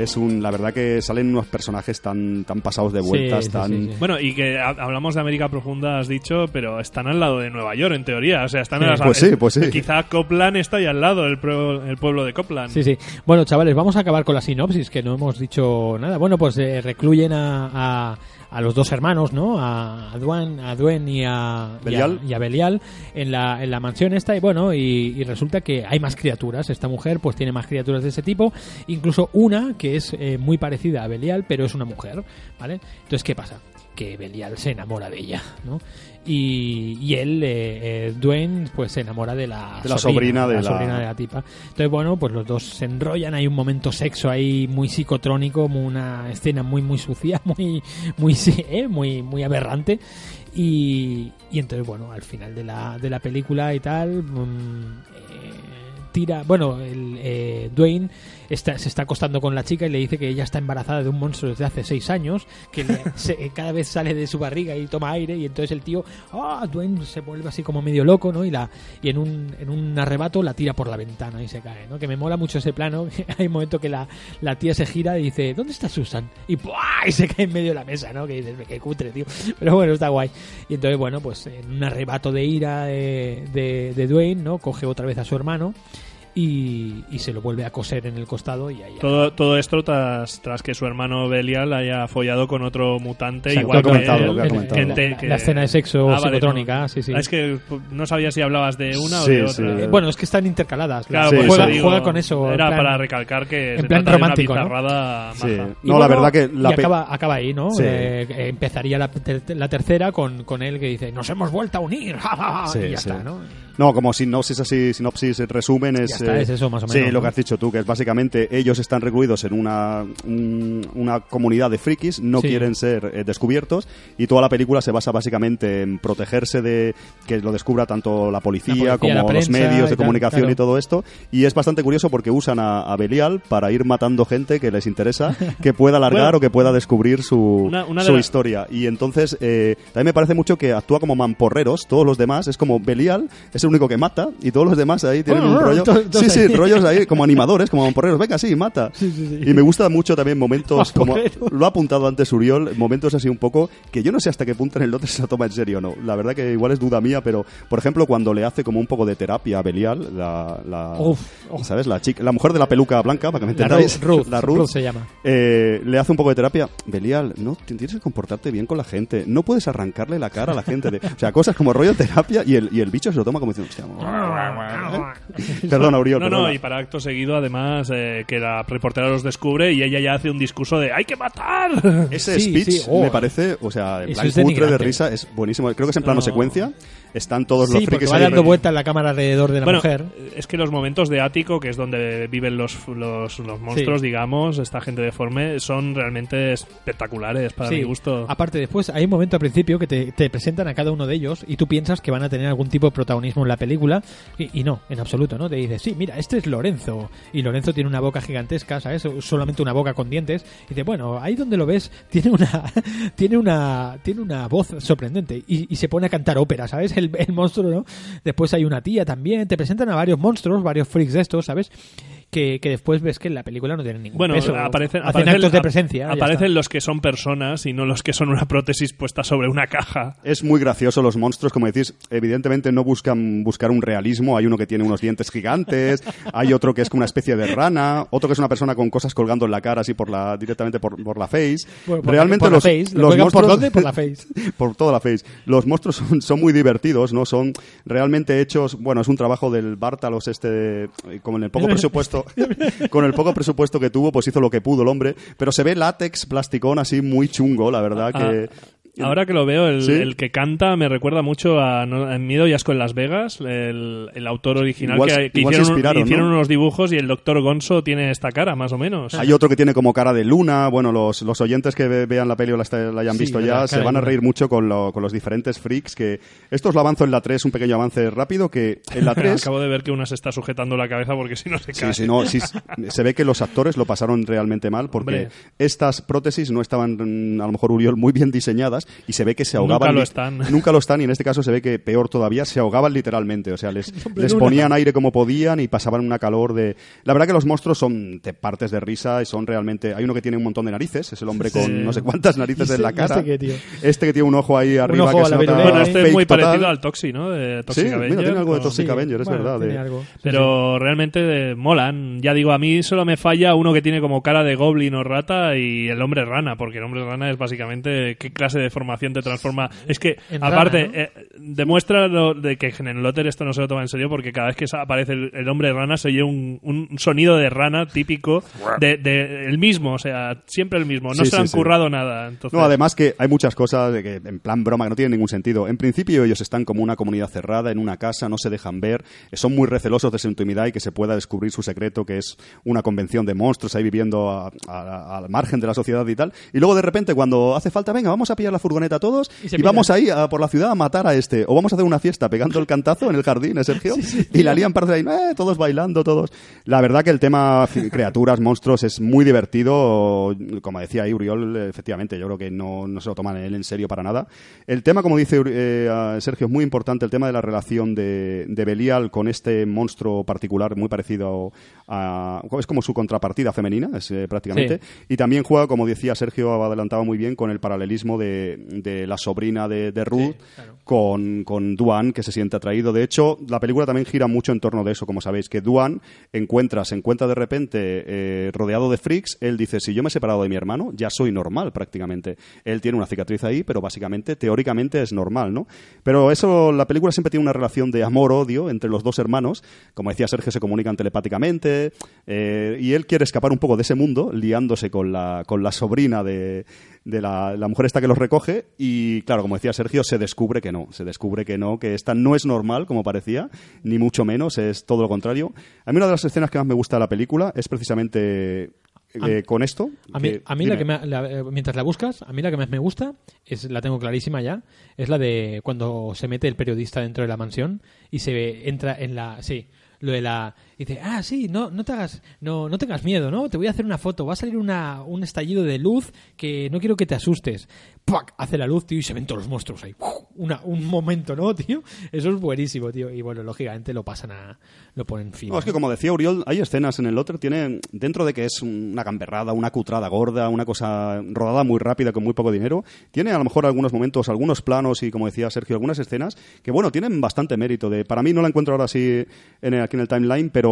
Es un, la verdad que salen unos personajes tan, tan pasados de vueltas, sí, tan... sí, sí. Bueno, y que ha- hablamos de América Profunda, has dicho, pero están al lado de Nueva York, en teoría. O sea, están Sí. en las Pues sí, pues sí. Quizá Copland está ahí al lado, el, pro- el pueblo de Copland. Sí, sí. Bueno, chavales, vamos a acabar con la sinopsis, que no hemos dicho nada. Bueno, pues eh, recluyen a, a, a los dos hermanos, ¿no? A, a Duan, a Duen y a Belial. y a, y a Belial en la, en la mansión esta. Y bueno, y, y resulta que hay más criaturas. Esta mujer, pues tiene más criaturas de ese tipo. Incluso una que es eh, muy parecida a Belial, pero es una mujer, ¿vale? Entonces, ¿qué pasa? Que Belial se enamora de ella, ¿no? Y, y él, eh, eh, Dwayne, pues se enamora de la, De la sobrina de la- sobrina de la tipa. Entonces, bueno, pues los dos se enrollan, hay un momento sexo ahí muy psicotrónico, muy- una escena muy muy sucia, muy ¿eh? muy muy aberrante. Y, y entonces, bueno, al final de la, de la película y tal, mm, eh, tira, bueno, el, eh, Dwayne está, se está acostando con la chica y le dice que ella está embarazada de un monstruo desde hace seis años, que le- se- cada vez sale de su barriga y toma aire y entonces el tío, ah, Dwayne se vuelve así como medio loco, ¿no? Y la y en un, en un arrebato la tira por la ventana y se cae, ¿no? Que me mola mucho ese plano, que hay un momento que la, la tía se gira y dice, ¿dónde está Susan? Y ¡buah! y se cae en medio de la mesa, ¿no? Que dices, qué cutre, tío. Pero bueno, está guay. Y entonces, bueno, pues en un arrebato de ira de, de, de Dwayne, ¿no? Coge otra vez a su hermano y, y se lo vuelve a coser en el costado y ahí Todo, todo esto tras, tras que su hermano Belial haya follado con otro mutante Exacto, igual lo que ha que comentado, él, lo que ha comentado. gente La- que- la escena de sexo Ah, vale, psicotrónica, no. sí, sí. Es que no sabía si hablabas de una Sí, o de sí. otra. Eh, bueno, es que están intercaladas. Claro, por juega, eso digo, juega con eso. Era plan- para recalcar que en se plan trata de una romántico, ¿no? maja. No, la verdad que la y acaba, acaba ahí, ¿no? Sí. Eh, empezaría la, ter- la tercera con, con él que dice, nos hemos vuelto a unir, ja, ja, ja", Sí, y ya sí. está, ¿no? No, como sinopsis así, sinopsis resumen es... Ya está, eh, es eso, más o Sí, menos, lo ¿no? que has dicho tú, que es básicamente ellos están recluidos en una, un- una comunidad de frikis, no Sí. quieren ser eh, descubiertos y toda la película se basa básicamente en protegerse de que lo descubra tanto la policía, La policía, como la los medios y de tal, comunicación claro. y todo esto. Y es bastante curioso porque usan a, a Belial para ir matando gente que les interesa, que pueda alargar Bueno. o que pueda descubrir su, Una- una su la- historia. Y entonces eh, también me parece mucho que actúa como mamporreros, todos los demás, es como Belial, es único que mata y todos los demás ahí tienen un rollo. todos- todos Sí, sí, rollos ahí como animadores, como mamporreros, venga, sí, mata. Y me gusta mucho también momentos como lo ha apuntado antes Uriol, momentos así un poco que yo no sé hasta qué punto en el otro se lo toma en serio o no. La verdad que igual es duda mía, pero por ejemplo cuando le hace como un poco de terapia a Belial, la, la Uf. ¿sabes? La chica, la mujer de la peluca blanca, para que me La entendáis. Ruth, Ruth, la Ruth, Ruth se llama. eh, le hace un poco de terapia. Belial, no tienes que comportarte bien con la gente. No puedes arrancarle la cara a la gente. de- o sea, cosas como rollo terapia y el, y el bicho se lo toma como Perdón, Auriol. No, no, y para acto seguido, además, eh, que la reportera los descubre y ella ya hace un discurso de ¡hay que matar! Ese Sí, speech sí, oh. me parece, o sea, en plan cutre de risa, es buenísimo. Creo que es en plano No. secuencia. Están todos los Sí, porque frikis va ahí dando vueltas la cámara alrededor de la bueno, mujer. es que los momentos de ático, que es donde viven los, los, los monstruos, digamos, esta gente deforme, son realmente espectaculares para Sí. mi gusto. Aparte, después hay un momento al principio que te, te presentan a cada uno de ellos y tú piensas que van a tener algún tipo de protagonismo en la película y, y no, en absoluto, ¿no? Te dices, sí, mira, este es Lorenzo y Lorenzo tiene una boca gigantesca, ¿sabes? Solamente una boca con dientes y dice, bueno, ahí donde lo ves tiene una tiene una tiene una voz sorprendente y, y se pone a cantar ópera, ¿sabes? El, monstruo, ¿no? Después hay una tía también, te presentan a varios monstruos, varios freaks de estos, ¿sabes? Que, que después ves que en la película no tienen ningún Bueno, peso. aparecen, Hacen aparecen- actos de presencia. Aparecen los que son personas y no los que son una prótesis puesta sobre una caja. Es muy gracioso los monstruos, como decís, evidentemente no buscan buscar un realismo, hay uno que tiene unos dientes gigantes, hay otro que es como una especie de rana, otro que es una persona con cosas colgando en la cara así por la directamente por, por la face. Por- por- Realmente por la los, face. ¿Lo los por monstruos dónde? Por la face. por toda la face. Los monstruos son, son muy divertidos, ¿no? Son realmente hechos, bueno, es un trabajo del Bartalos este, eh, como en el poco presupuesto, con el poco presupuesto que tuvo, pues hizo lo que pudo el hombre, pero se ve látex, plasticón así muy chungo, la verdad que... Ahora que lo veo, el, Sí. el que canta me recuerda mucho a, a Miedo y Asco en Las Vegas, el, el autor original Igual- que, que hicieron, hicieron ¿no? unos dibujos y el doctor Gonzo tiene esta cara, más o menos. Hay otro que tiene como cara de luna. Bueno, los, los oyentes que ve- vean la peli o la, la hayan Sí, visto ya se van a reír mucho con, lo- con los diferentes freaks. que Esto os lo avanzo en la 3, un pequeño avance rápido, que en la 3... Acabo de ver que una se está sujetando la cabeza porque si no se cae. Sí, no, se ve que los actores lo pasaron realmente mal porque Hombre. estas prótesis no estaban, mm, a lo mejor, Uriol, muy bien diseñadas y se ve que se Nunca ahogaban. lo li- están. Nunca lo están y en este caso se ve que peor todavía, se ahogaban literalmente. O sea, les, les ponían aire como podían y pasaban una calor de... La verdad que los monstruos son te partes de risa y son realmente... Hay uno que tiene un montón de narices, es el hombre con Sí. no sé cuántas narices ¿Y en la cara. este? Este que tiene un ojo ahí arriba ojo que a se la nota. Bueno, este es muy total. parecido al Toxi, ¿no? De Toxic Sí, mira, Avenger, tiene algo de Toxic Sí, Avenger, es bueno, verdad. tiene de- algo. Sí, Pero realmente eh, molan. Ya digo, a mí solo me falla uno que tiene como cara de goblin o rata y el hombre rana, porque el hombre rana es básicamente qué clase de formación te transforma. Es que, En aparte, rana, ¿no? eh, demuestra lo de que en Lotter esto no se lo toma en serio, porque cada vez que aparece el, el hombre rana se oye un, un sonido de rana típico de, de- el mismo, o sea, siempre el mismo. No Sí, se sí, han sí. currado nada. Entonces, No, además que hay muchas cosas de que, en plan broma que no tienen ningún sentido. En principio ellos están como una comunidad cerrada en una casa, no se dejan ver, son muy recelosos de su intimidad y que se pueda descubrir su secreto, que es una convención de monstruos ahí viviendo a- a- al margen de la sociedad y tal. Y luego de repente cuando hace falta, venga, vamos a pillar la furgoneta todos Y vamos ahí a- por la ciudad a matar a este. O vamos a hacer una fiesta pegando el cantazo en el jardín, ¿eh, Sergio? y la lían para ahí, eh, todos bailando, todos. La verdad que el tema criaturas, monstruos es muy divertido. Como decía ahí Uriol, efectivamente, yo creo que no, no se lo toman él en serio para nada. El tema, como dice eh, Sergio, es muy importante, el tema de la relación de, de Belial con este monstruo particular, muy parecido a... Es como su contrapartida femenina, es, eh, prácticamente. Y también juega, como decía Sergio, adelantaba muy bien, con el paralelismo de, de la sobrina de, de Ruth con, con Duan, que se siente atraído. De hecho, la película también gira mucho en torno de eso, como sabéis, que Duan encuentra, se encuentra de repente eh, rodeado de freaks. Él dice, si yo me he separado de mi hermano, ya soy normal prácticamente. Él tiene una cicatriz ahí, pero básicamente, teóricamente es normal, ¿no? Pero eso, la película siempre tiene una relación de amor-odio entre los dos hermanos. Como decía Sergio, se comunican telepáticamente eh, y él quiere escapar un poco de ese mundo, liándose con la, con la sobrina de, de la, la mujer esta que los recoge y claro, como decía Sergio, se descubre que no, se descubre que no, que esta no es normal como parecía, ni mucho menos, es todo lo contrario. A mí una de las escenas que más me gusta de la película es precisamente eh, con esto. A mí, que- a mí la que me- la- eh, mientras la buscas, a mí la que más me gusta, es la tengo clarísima ya, es la de cuando se mete el periodista dentro de la mansión y se ve- entra en la... Sí, lo de la... y dice, ah, sí, no, no te hagas, no, no tengas miedo, ¿no? Te voy a hacer una foto, va a salir una, un estallido de luz que no quiero que te asustes. ¡Pac! Hace la luz, tío, y se ven todos los monstruos ahí. Una, un momento, ¿no, tío? Eso es buenísimo, tío. Y bueno, lógicamente lo pasan a... lo ponen fin. Es que como decía Uriol, hay escenas en el otro, tiene, dentro de que es una gamberrada, una cutrada gorda, una cosa rodada muy rápida con muy poco dinero, tiene a lo mejor algunos momentos, algunos planos y como decía Sergio, algunas escenas que bueno, tienen bastante mérito. De, para mí no la encuentro ahora sí en aquí en el timeline, pero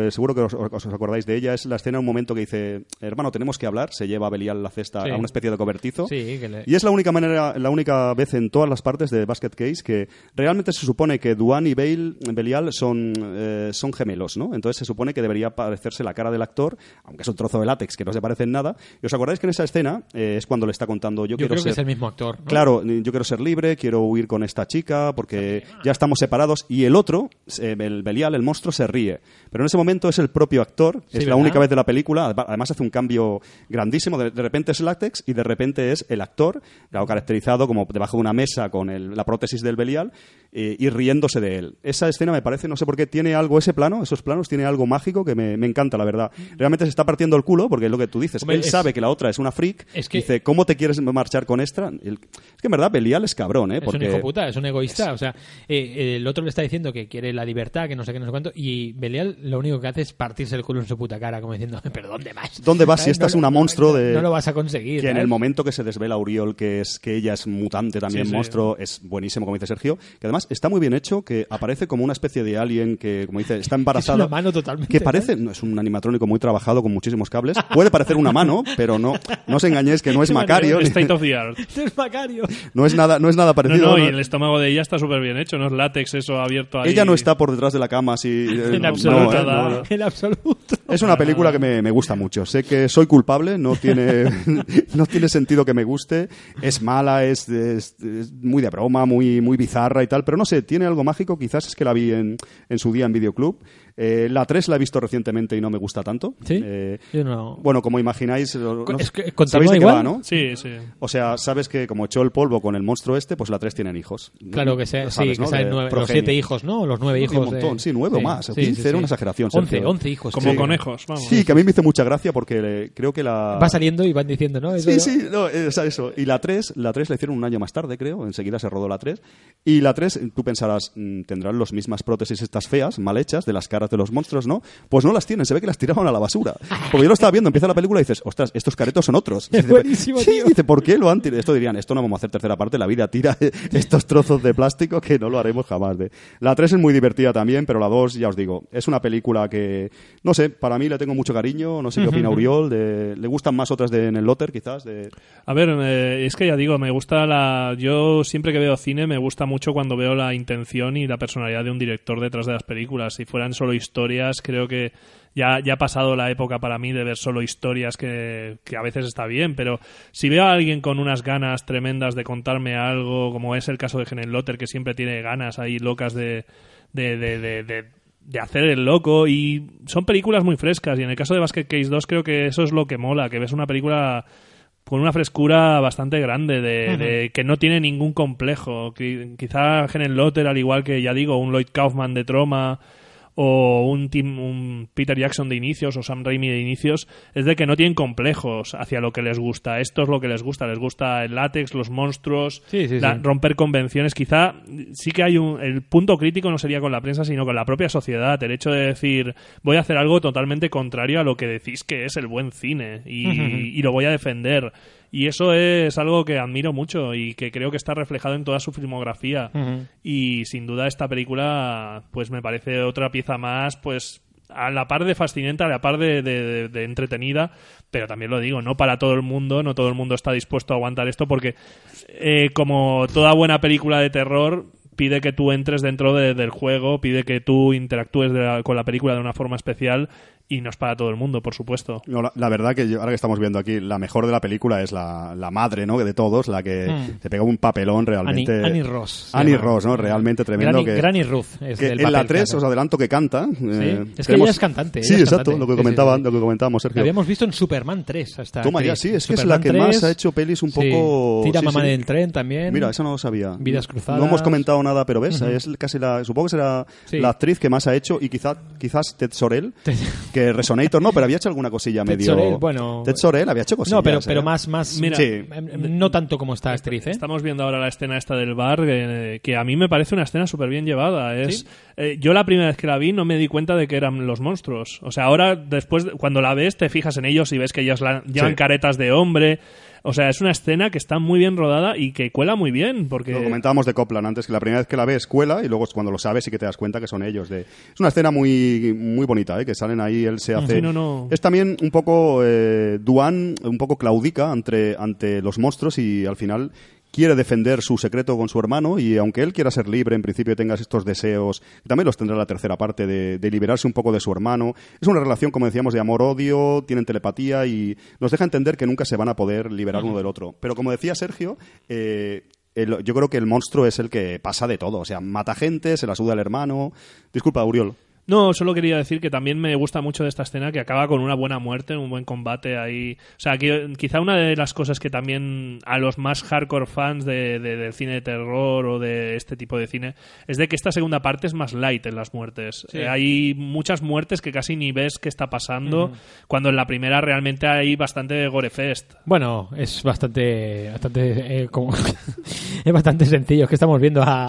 eh, seguro que os, os acordáis de ella. Es la escena, un momento que dice, hermano, tenemos que hablar, se lleva a Belial la cesta Sí. a una especie de cobertizo. Sí, que le- Y es la única manera, la única vez en todas las partes de Basket Case que realmente se supone que Duane y Bale, Belial son, eh, son gemelos, ¿no? Entonces se supone que debería parecerse la cara del actor, aunque es un trozo de látex que no se parece en nada. ¿Y os acordáis que en esa escena eh, es cuando le está contando yo, Yo quiero creo que es el mismo actor. ¿no? Claro, yo quiero ser libre, quiero huir con esta chica porque ya estamos separados y el otro, el Belial, el monstruo, se ríe. Pero en ese momento es el propio actor, Sí, es la ¿verdad? única vez de la película, además hace un cambio grandísimo, de, de repente es látex y de repente es el actor, claro, caracterizado como debajo de una mesa con el- la prótesis del Belial eh, y riéndose de él. Esa escena me parece, no sé por qué, tiene algo, ese plano, esos planos, tiene algo mágico que me, me encanta, la verdad. Realmente se está partiendo el culo porque es lo que tú dices. Hombre, él es- sabe que la otra es una freak, Es que- dice, ¿cómo te quieres marchar con esta? El- es que en verdad Belial es cabrón, ¿eh? Es Porque un hijo puta, es un egoísta. O sea, eh, el otro le está diciendo que quiere la libertad, que no sé qué, no sé cuánto. Y Belial lo único que hace es partirse el culo en su puta cara, como diciendo, ¿pero dónde vas? ¿Dónde vas si esta No es una no- monstruo no- de...? No lo vas a conseguir. Que en el momento que se desvela Uriol que es que ella es mutante también, Sí, sí. monstruo, es buenísimo, como dice Sergio. Que además está muy bien hecho, que aparece como una especie de alien que, como dice, está embarazada. Es una mano totalmente, Que parece, no, es un animatrónico muy trabajado con muchísimos cables. Puede parecer una mano, pero no, no os engañéis que no es Macario. State of the art. Es Macario. no es nada, no es nada parecido. no, ¿no? y el estómago de ella está súper bien hecho, no es látex eso abierto ahí. Ella no está por detrás de la cama así. eh, En no, absoluto. eh, no, no. En absoluto. Es una película que me, me gusta mucho. Sé que soy culpable, no tiene, no tiene sentido que me guste. Es mala, es, es- es muy de broma, muy, muy bizarra y tal, pero no sé, tiene algo mágico. Quizás es que la vi en, en su día en Videoclub. Eh, la 3 la he visto recientemente y no me gusta tanto. ¿Sí? Eh, Yo no. bueno, como imagináis, no- Es que ¿sabéis de qué igual. va, no? Sí, sí. O sea, sabes que como echó el polvo con el monstruo este, pues la 3 tienen hijos. Claro que sea, sí, sabes, que ¿no? salen De nueve- los siete hijos, ¿no? Los nueve Sí, hijos. un montón, de- sí, nueve o más, o 15, era una exageración, Once, Sergio. once hijos. Como sí. conejos, vamos. Sí, que a mí me hizo mucha gracia porque eh, creo que la... Va saliendo y van diciendo, ¿no? Eso- Sí, sí, no, es eso. Y la 3, la 3 la hicieron un año más tarde, creo. Enseguida se rodó la 3. Y la 3, tú pensarás, mm, tendrán las mismas prótesis estas feas, mal hechas, de las caras de los monstruos, ¿no? Pues no las tienen, se ve que las tiraron a la basura. Porque yo lo estaba viendo, empieza la película y dices, ostras, estos caretos son otros. Es Dice, buenísimo, sí, tío. dice, ¿por qué lo han tirado? Esto dirían, esto no vamos a hacer tercera parte, la vida tira estos trozos de plástico que no lo haremos jamás. De. La 3 es muy divertida también, pero la 2, ya os digo, es una película que, no sé, para mí le tengo mucho cariño, no sé qué opina Uriol, de, le gustan más otras de en el Lotter, quizás, de... A ver, eh, es que ya digo, me gusta la. Yo siempre que veo cine me gusta mucho cuando veo la intención y la personalidad de un director detrás de las películas. Si fueran solo historias, creo que ya, ya ha pasado la época para mí de ver solo historias que, que a veces está bien, pero si veo a alguien con unas ganas tremendas de contarme algo, como es el caso de Helen Lotter, que siempre tiene ganas ahí locas de, de, de, de- de- de hacer el loco y son películas muy frescas y en el caso de Basket Case 2 creo que eso es lo que mola, que ves una película con una frescura bastante grande, de, de que no tiene ningún complejo. Qui- Quizá Helen Lotter, al igual que, ya digo, un Lloyd Kaufman de Troma o un, Tim- un Peter Jackson de inicios o Sam Raimi de inicios, es de que no tienen complejos hacia lo que les gusta. Esto es lo que les gusta. Les gusta el látex, los monstruos, Sí, sí, la- sí. romper convenciones. Quizá sí que hay un... El punto crítico no sería con la prensa, sino con la propia sociedad. El hecho de decir, voy a hacer algo totalmente contrario a lo que decís que es el buen cine y, y lo voy a defender. Y eso es algo que admiro mucho y que creo que está reflejado en toda su filmografía. Y sin duda esta película, pues me parece otra pieza más, pues a la par de fascinante, a la par de, de- de- de entretenida, pero también lo digo, no para todo el mundo, no todo el mundo está dispuesto a aguantar esto porque eh, como toda buena película de terror pide que tú entres dentro de- del juego, pide que tú interactúes de la- con la película de una forma especial y no es para todo el mundo, por supuesto. No, la, la verdad que yo- ahora que estamos viendo aquí, la mejor de la película es la, la madre, ¿no? De todos, la que Mm. te pega un papelón realmente. Annie- Annie Ross se Annie. Ross, ¿no? Realmente tremendo. Granny- que, Granny Ruth es que del en la papel que 3 hace. os adelanto que canta. eh, Es que ella es cantante, Sí, es exacto, cantante. lo que Sí, sí, comentaban, sí. lo que comentábamos, La Sergio. habíamos visto en Superman 3 hasta Toma ya, sí, es que es la que más ha hecho pelis un Sí. poco... Tira sí, mamá sí. del tren también. Mira, eso no lo sabía. Vidas cruzadas. No hemos comentado nada, pero ves, es casi la, supongo que será Sí. la actriz que más ha hecho y quizá, quizás Ted Sorel, que Resonator no, pero había hecho alguna cosilla Ted medio... Sorel, bueno- Ted Sorel había hecho cosillas. No, pero, ¿eh? pero más, más Mira, Sí. em, no tanto como esta actriz, ¿eh? Estamos viendo ahora la escena esta del bar, eh, que a mí me parece una escena súper bien llevada. Es, ¿Sí? eh, yo la primera vez que la vi no me di cuenta de que eran los monstruos. O sea, ahora después, cuando la ves, te fijas en ellos y ves que ellos la- llevan Sí. caretas de hombre. O sea, es una escena que está muy bien rodada y que cuela muy bien, porque... Lo comentábamos de Copland antes, que la primera vez que la ves cuela y luego cuando lo sabes sí que te das cuenta que son ellos. De... Es una escena muy, muy bonita, ¿eh? que salen ahí él se hace... Sí, no, no. Es también un poco eh, Duan, un poco claudica ante, ante los monstruos y al final quiere defender su secreto con su hermano y aunque él quiera ser libre, en principio tengas estos deseos, también los tendrá la tercera parte de, de liberarse un poco de su hermano. Es una relación, como decíamos, de amor-odio, tienen telepatía y nos deja entender que nunca se van a poder liberar uno del otro. Pero como decía Sergio, eh, el- yo creo que el monstruo es el que pasa de todo. O sea, mata gente, se la suda al hermano. Disculpa, Uriol. No, solo quería decir que también me gusta mucho de esta escena que acaba con una buena muerte, un buen combate ahí. O sea, que, quizá una de las cosas que también a los más hardcore fans de, de- del cine de terror o de este tipo de cine es de que esta segunda parte es más light en las muertes. Sí. Eh, hay muchas muertes que casi ni ves qué está pasando, Ujú. cuando en la primera realmente hay bastante gorefest. Bueno, es bastante, bastante, eh, como- es bastante sencillo. Es que estamos viendo a,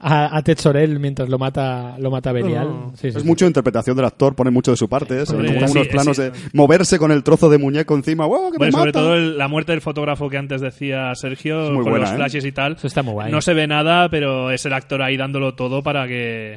a, a Ted Sorel mientras lo mata, lo mata Belial. No. Sí, sí, es sí. mucho interpretación del actor, pone mucho de su parte. Como sí, unos planos sí. de moverse con el trozo de muñeco encima. ¡Wow, que me Bueno, sobre mata! todo el- la muerte del fotógrafo que antes decía Sergio, muy con buena, los ¿eh? flashes y tal. está muy guay. No se ve nada, pero es el actor ahí dándolo todo para que...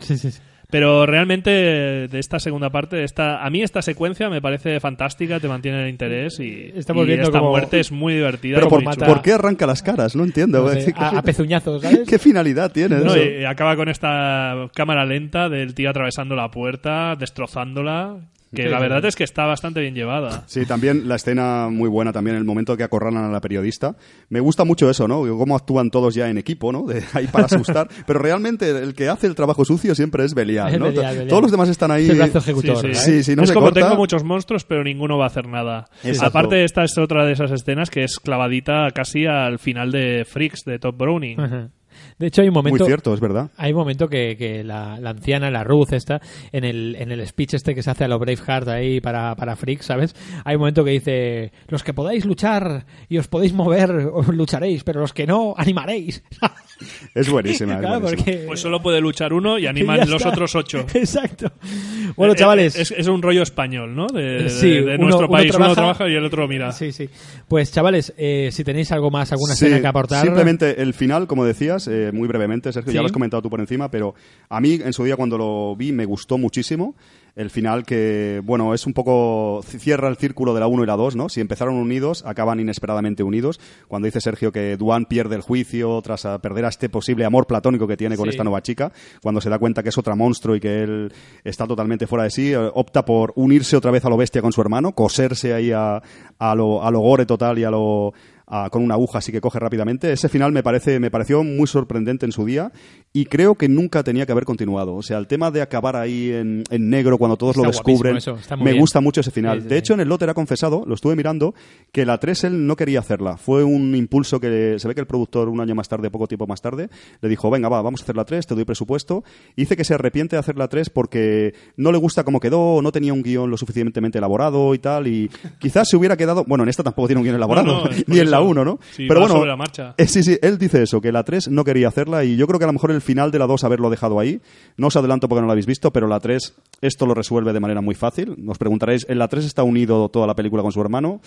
Pero realmente de esta segunda parte, esta, a mí esta secuencia me parece fantástica, te mantiene el interés y, Estamos y viendo esta muerte es muy divertida. Pero por, chula. ¿por qué arranca las caras? No entiendo. No sé, ¿Qué- a, pezuñazos, ¿sabes? ¿Qué finalidad tiene No, eso? y acaba con esta cámara lenta del tío atravesando la puerta, destrozándola, que la verdad es que está bastante bien llevada. Sí, también la escena muy buena, también el momento que acorralan a la periodista. Me gusta mucho eso, ¿no? Cómo actúan todos ya en equipo, ¿no? De ahí para asustar. Pero realmente el que hace el trabajo sucio siempre es Belial, ¿no? Belial, Belial. Todos los demás están ahí. Es el brazo ejecutor, Sí, ¿eh? sí. Sí, sí, no es se como corta. tengo muchos monstruos, pero ninguno va a hacer nada. Exacto. Aparte, esta es otra de esas escenas que es clavadita casi al final de Freaks de Top Browning. Ajá. De hecho, hay un momento. Muy cierto, es verdad. Hay un momento que, que la, la anciana, la Ruth, esta, en el, en el speech este que se hace a lo Braveheart ahí para, para Freaks, ¿sabes? Hay un momento que dice: Los que podáis luchar y os podéis mover, os lucharéis, pero los que no, animaréis. Es buenísima. es Claro, buenísima. porque- Pues solo puede luchar uno y animan los está. otros ocho. Exacto. Bueno, Eh, chavales. Es, es un rollo español, ¿no? De, de- Sí, de uno- nuestro país. Uno trabaja- trabaja y el otro mira. Sí, sí. Pues chavales, eh, si tenéis algo más, alguna Sí, escena que aportar. Simplemente el final, como decías, eh, muy brevemente, Sergio, Sí. ya lo has comentado tú por encima, pero a mí en su día cuando lo vi me gustó muchísimo. El final que, bueno, es un poco, cierra el círculo de la 1 y la 2, ¿no? Si empezaron unidos, acaban inesperadamente unidos. Cuando dice Sergio que Duan pierde el juicio tras a perder a este posible amor platónico que tiene con Sí. esta nueva chica, cuando se da cuenta que es otra monstruo y que él está totalmente fuera de sí, eh, opta por unirse otra vez a lo bestia con su hermano, coserse ahí a, a, lo, a lo gore total y a lo a- con una aguja así que coge rápidamente. Ese final me parece me pareció muy sorprendente en su día y creo que nunca tenía que haber continuado. O sea, el tema de acabar ahí en, en negro cuando todos Está lo descubren, eso, me bien. gusta mucho ese final. Sí, sí, de hecho, en el lote era confesado, lo estuve mirando, que la 3 él no quería hacerla. Fue un impulso que se ve que el productor un año más tarde, poco tiempo más tarde, le dijo, venga, va, vamos a hacer la 3, te doy presupuesto. Y dice que se arrepiente de hacer la 3 porque no le gusta cómo quedó, no tenía un guion lo suficientemente elaborado y tal, y quizás se hubiera quedado, bueno, en esta tampoco tiene un guion elaborado, No, no, ni en la eso. 1, ¿no? Sí, Pero bueno, sobre la marcha. eh, sí, sí, él dice eso, que la 3 no quería hacerla y yo creo que a lo mejor el final de la 2 haberlo dejado ahí, no os adelanto porque no la habéis visto, pero la 3 esto lo resuelve de manera muy fácil. Os preguntaréis, ¿en la 3 está unido toda la película con su hermano?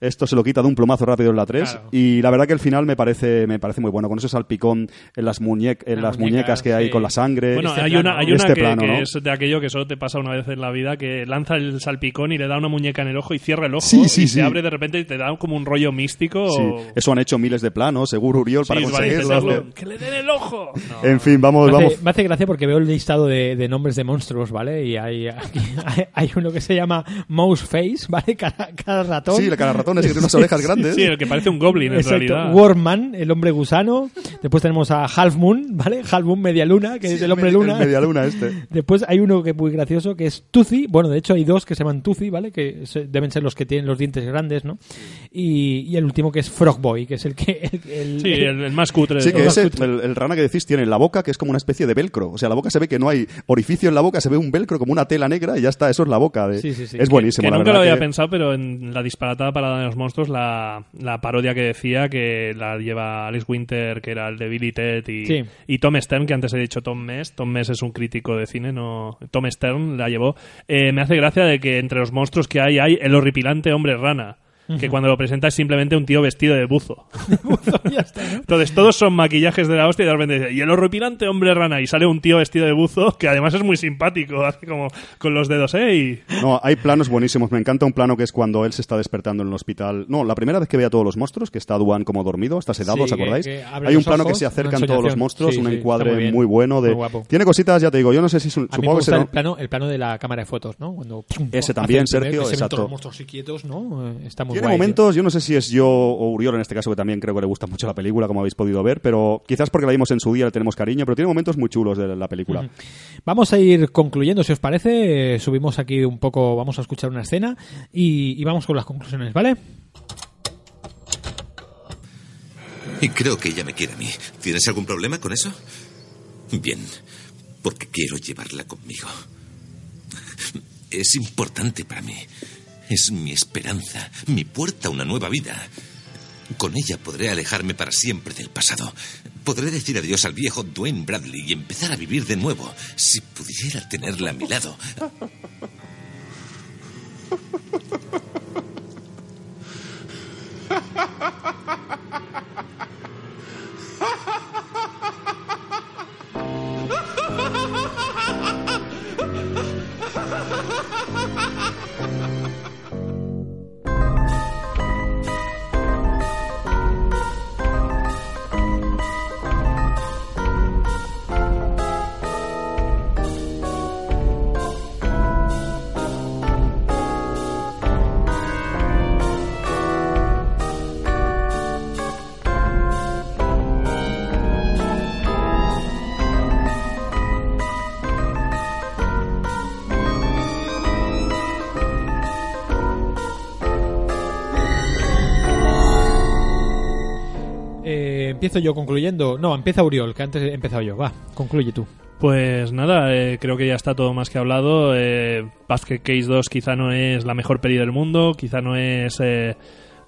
Esto se lo quita de un plumazo rápido en la 3 Claro. y la verdad que el final me parece me parece muy bueno, con ese salpicón en las, muñe en las muñecas que hay con la sangre. Bueno, Este hay plano, una, hay Este que, plano, que ¿no? es de aquello que solo te pasa una vez en la vida, que lanza el salpicón y le da una muñeca en el ojo y cierra el ojo Sí, sí, y sí. se abre de repente y te da como un rollo místico. Sí, o- Eso han hecho miles de planos, seguro Uriol, para Sí, para conseguirlo. intentarlo. ¡Que le den el ojo! No. En fin, vamos, Me vamos. hace, me hace gracia porque veo el listado de, de nombres de monstruos, ¿vale? Y hay, aquí- hay, hay uno que se llama Mouse Face, ¿vale? Cada, cada ratón. Sí, la cara ratón es que tiene unas orejas grandes. Sí, el que parece un goblin en Exacto. realidad. Wormman, el hombre gusano. Después tenemos a Half Moon, ¿vale? Half Moon Media Luna, que es el hombre luna. Media luna este. Después hay uno que es muy gracioso, que es Tuzi. Bueno, de hecho hay dos que se llaman Tuzi, ¿vale? Que se- deben ser los que tienen los dientes grandes, ¿no? Y, y el último que es Frogboy, que es el que... el- el- Sí, el, el más cutre. Sí, que ese, el, el rana que decís tiene la boca que es como una especie de velcro. O sea, la boca se ve que no hay orificio en la boca, se ve un velcro como una tela negra y ya está, eso es la boca. De... Sí, sí, sí. Es buenísimo, que la nunca lo había que- pensado, pero en la disparatada parada de los monstruos, la, la parodia que decía que la lleva Alex Winter, que era el de Billy Ted, y, Sí. y Tom Stern, que antes he dicho Tom Mess. Tom Mess es un crítico de cine, no Tom Stern la llevó. Eh, me hace gracia de que entre los monstruos que hay hay el horripilante hombre rana. Que cuando lo presenta es simplemente un tío vestido de buzo. Entonces todos son maquillajes de la hostia y de repente dice, y el horripilante hombre rana y sale un tío vestido de buzo que además es muy simpático, hace como con los dedos, ¡eh! No, hay planos buenísimos. Me encanta un plano que es cuando él se está despertando en el hospital. No, la primera vez que ve a todos los monstruos, que está Duan como dormido, está sedado, Sí, ¿os acordáis? que- que abre hay un plano que se acercan todos los monstruos, Sí, un sí, encuadre muy bueno. De... Muy guapo. Tiene cositas, ya te digo, yo no sé si es un- A mí me supongo que gusta será- el plano, el plano de la cámara de fotos, ¿no? Cuando pum, Ese también, primer Sergio, exacto. los monstruos así quietos, ¿no? Eh, Está muy Tiene guay. tío. momentos, yo no sé si es yo o Uriol en este caso, que también creo que le gusta mucho la película, como habéis podido ver, pero quizás porque la vimos en su día le tenemos cariño, pero tiene momentos muy chulos de la película. Vamos a ir concluyendo, si os parece. Eh, subimos aquí un poco, vamos a escuchar una escena y, y vamos con las conclusiones, ¿vale? Y creo que ella me quiere a mí. ¿Tienes algún problema con eso? Bien, porque quiero llevarla conmigo. Es importante para mí. Es mi esperanza, mi puerta a una nueva vida. Con ella podré alejarme para siempre del pasado. Podré decir adiós al viejo Dwayne Bradley y empezar a vivir de nuevo. Si pudiera tenerla a mi lado. empiezo yo concluyendo. No, empieza Uriol, que antes he empezado yo. Va, concluye tú. Pues nada, eh, creo que ya está todo más que hablado. Eh, Basket Case 2 quizá no es la mejor peli del mundo, quizá no es eh,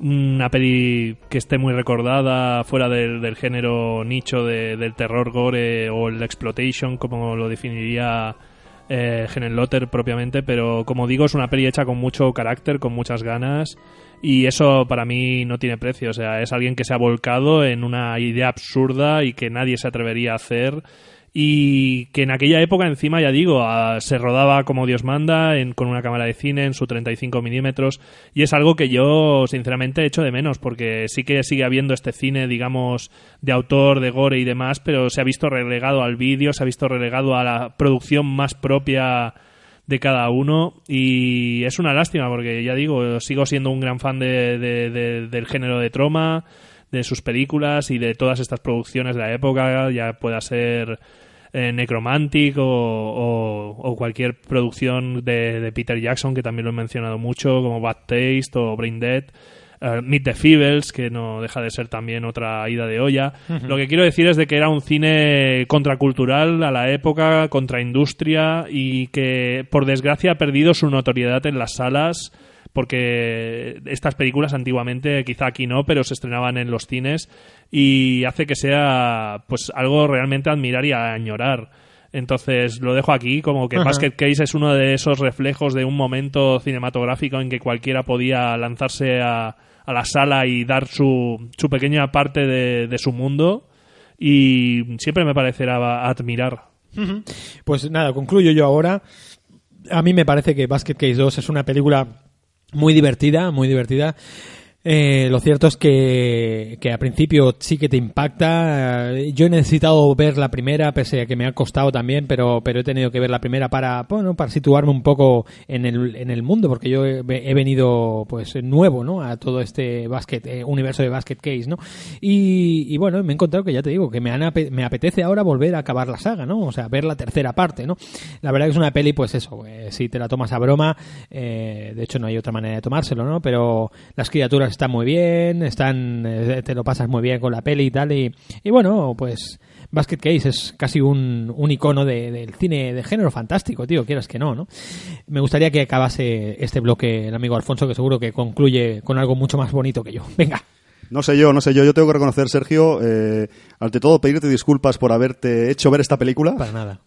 una peli que esté muy recordada fuera del, género nicho de- del terror gore o el exploitation, como lo definiría eh, Lotter propiamente, pero como digo, es una peli hecha con mucho carácter, con muchas ganas. Y eso para mí no tiene precio. O sea, es alguien que se ha volcado en una idea absurda y que nadie se atrevería a hacer y que en aquella época encima ya digo ah, se rodaba como Dios manda en- con una cámara de cine en su 35 milímetros y es algo que yo sinceramente echo de menos porque sí que sigue habiendo este cine digamos de autor de gore y demás pero se ha visto relegado al vídeo se ha visto relegado a la producción más propia de cada uno y es una lástima porque ya digo sigo siendo un gran fan de- de- de- del género de Troma de sus películas y de todas estas producciones de la época ya pueda ser eh, Necromantic o, o- cualquier producción de, de Peter Jackson que también lo he mencionado mucho como Bad Taste o Brain Dead eh, Meet the Feebles, que no deja de ser también otra ida de olla. Lo que quiero decir es de que era un cine contracultural a la época, contra industria y que por desgracia ha perdido su notoriedad en las salas porque estas películas antiguamente, quizá aquí no, pero se estrenaban en los cines y hace que sea pues algo realmente a admirar y a añorar. Entonces lo dejo aquí como que Ajá. Basket Case es uno de esos reflejos de un momento cinematográfico en que cualquiera podía lanzarse a, a la sala y dar su, su pequeña parte de, de su mundo y siempre me parecerá admirar. Pues nada, concluyo yo ahora. A mí me parece que Basket Case 2 es una película muy divertida, muy divertida. Eh, lo cierto es que, que a principio sí que te impacta. Eh, Yo he necesitado ver la primera, pese a que me ha costado también, pero, pero he tenido que ver la primera para, bueno, para situarme un poco en el, en el mundo, porque yo he, venido pues nuevo ¿no? a todo este basket, eh, universo de Basket Case. ¿no? Y, bueno, me he encontrado que ya te digo, que me, han me apetece ahora volver a acabar la saga, ¿no? O sea, ver la tercera parte, ¿no? La verdad que es una peli, pues eso, eh, si te la tomas a broma, eh, de hecho no hay otra manera de tomárselo, ¿no? Pero las criaturas están muy bien, están, eh, te lo pasas muy bien con la peli y tal, y, y bueno, pues Basket Case es casi un, un icono de- del cine de género fantástico, tío, quieras que no, ¿no? Me gustaría que acabase este bloque el amigo Alfonso, que seguro que concluye con algo mucho más bonito que yo. Venga. No sé yo, no sé yo. Yo tengo que reconocer, Sergio, eh, ante todo pedirte disculpas por haberte hecho ver esta película. Para nada.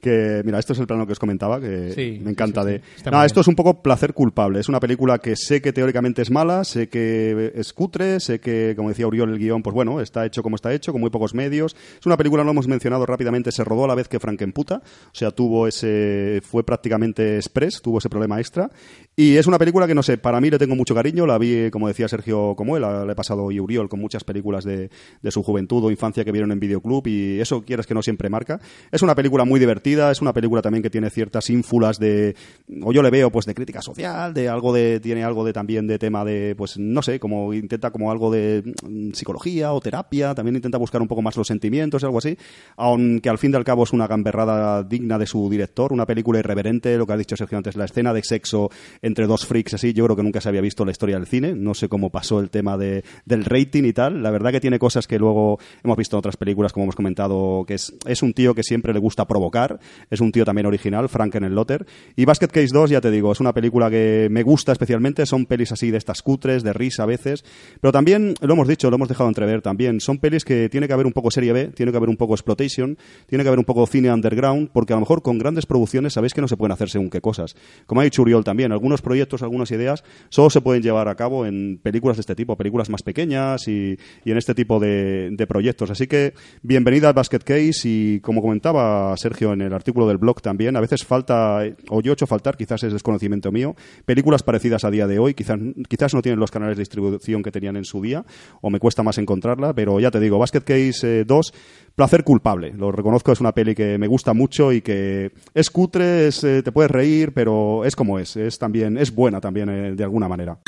Que, mira, esto es el plano que os comentaba, que Sí, me encanta sí, sí, de... No, esto es un poco placer culpable. Es una película que sé que teóricamente es mala, sé que es cutre, sé que, como decía Uriol, el guion, pues bueno, está hecho como está hecho, con muy pocos medios. Es una película, lo hemos mencionado rápidamente, se rodó a la vez que Frankenputa, o sea, tuvo ese... fue prácticamente express, tuvo ese problema extra. Y es una película que, no sé, para mí le tengo mucho cariño, la vi, como decía Sergio como él, la- le he pasado y Uriol con muchas películas de, de su juventud o infancia que vieron en videoclub y eso quieras que no siempre marca. Es una película muy divertida, es una película también que tiene ciertas ínfulas de, o yo le veo pues de crítica social, de algo de, tiene algo de también de tema de, pues no sé, como intenta como algo de mm, psicología o terapia, también intenta buscar un poco más los sentimientos, algo así, aunque al fin y al cabo es una gamberrada digna de su director, una película irreverente, lo que ha dicho Sergio antes, la escena de sexo entre dos freaks así, yo creo que nunca se había visto en la historia del cine, no sé cómo pasó el tema de, del rating y tal, la verdad que tiene cosas que luego hemos visto en otras películas, como hemos comentado, que es, es un tío que siempre le gusta provocar, es un tío también original, Frank en el Lotter, y Basket Case 2, ya te digo, es una película que me gusta especialmente, son pelis así de estas cutres, de risa a veces, pero también, lo hemos dicho, lo hemos dejado entrever también, son pelis que tiene que haber un poco serie B, tiene que haber un poco exploitation, tiene que haber un poco cine underground, porque a lo mejor con grandes producciones sabéis que no se pueden hacer según qué cosas. Como ha dicho Uriol también, algunos proyectos, algunas ideas, solo se pueden llevar a cabo en películas de este tipo, películas más pequeñas y, y en este tipo de, de proyectos. Así que bienvenida a Basket Case y como comentaba Sergio en el artículo del blog también, a veces falta, o yo he hecho faltar, quizás es desconocimiento mío, películas parecidas a día de hoy, quizás, quizás no tienen los canales de distribución que tenían en su día, o me cuesta más encontrarla, pero ya te digo, Basket Case eh, 2, placer culpable, lo reconozco, es una peli que me gusta mucho y que es cutre, es, eh, te puedes reír, pero es como es, es también, es buena también eh, de alguna manera.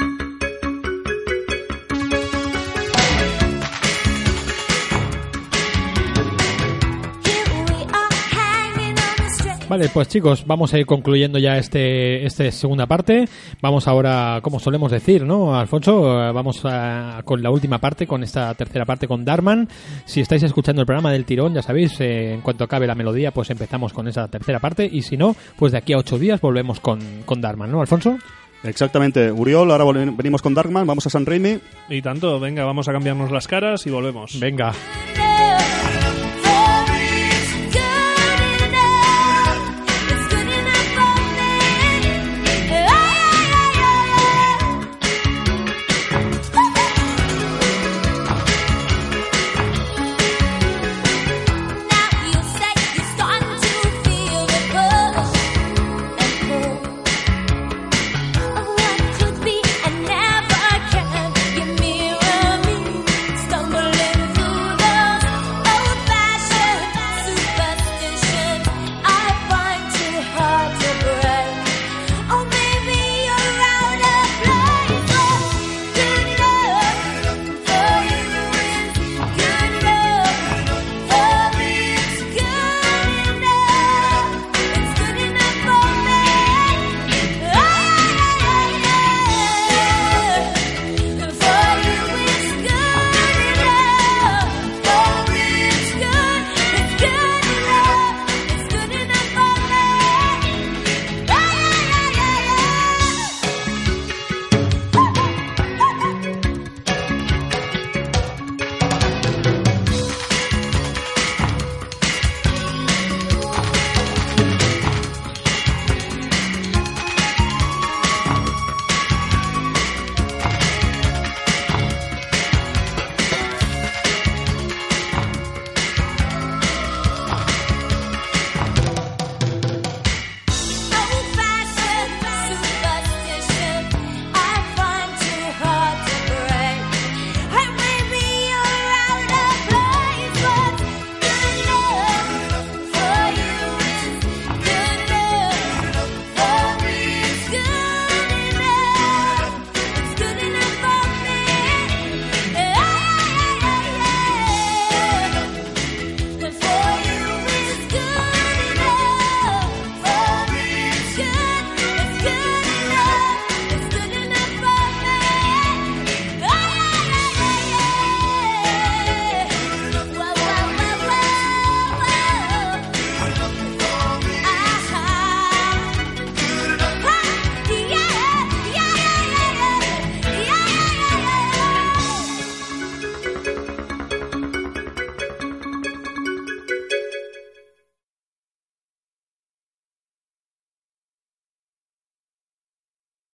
Vale, pues chicos, vamos a ir concluyendo ya este, este segunda parte. Vamos ahora, como solemos decir, ¿no, Alfonso? Eh, Vamos a- con la última parte, con esta tercera parte con Darman. Si estáis escuchando el programa del tirón, ya sabéis, eh, en cuanto acabe la melodía, pues empezamos con esa tercera parte. Y si no, pues de aquí a ocho días volvemos con, con Darman, ¿no, Alfonso? Exactamente, Uriol, ahora venimos con Darkman, vamos a San Raimi. Y tanto, venga, vamos a cambiarnos las caras y volvemos. Venga.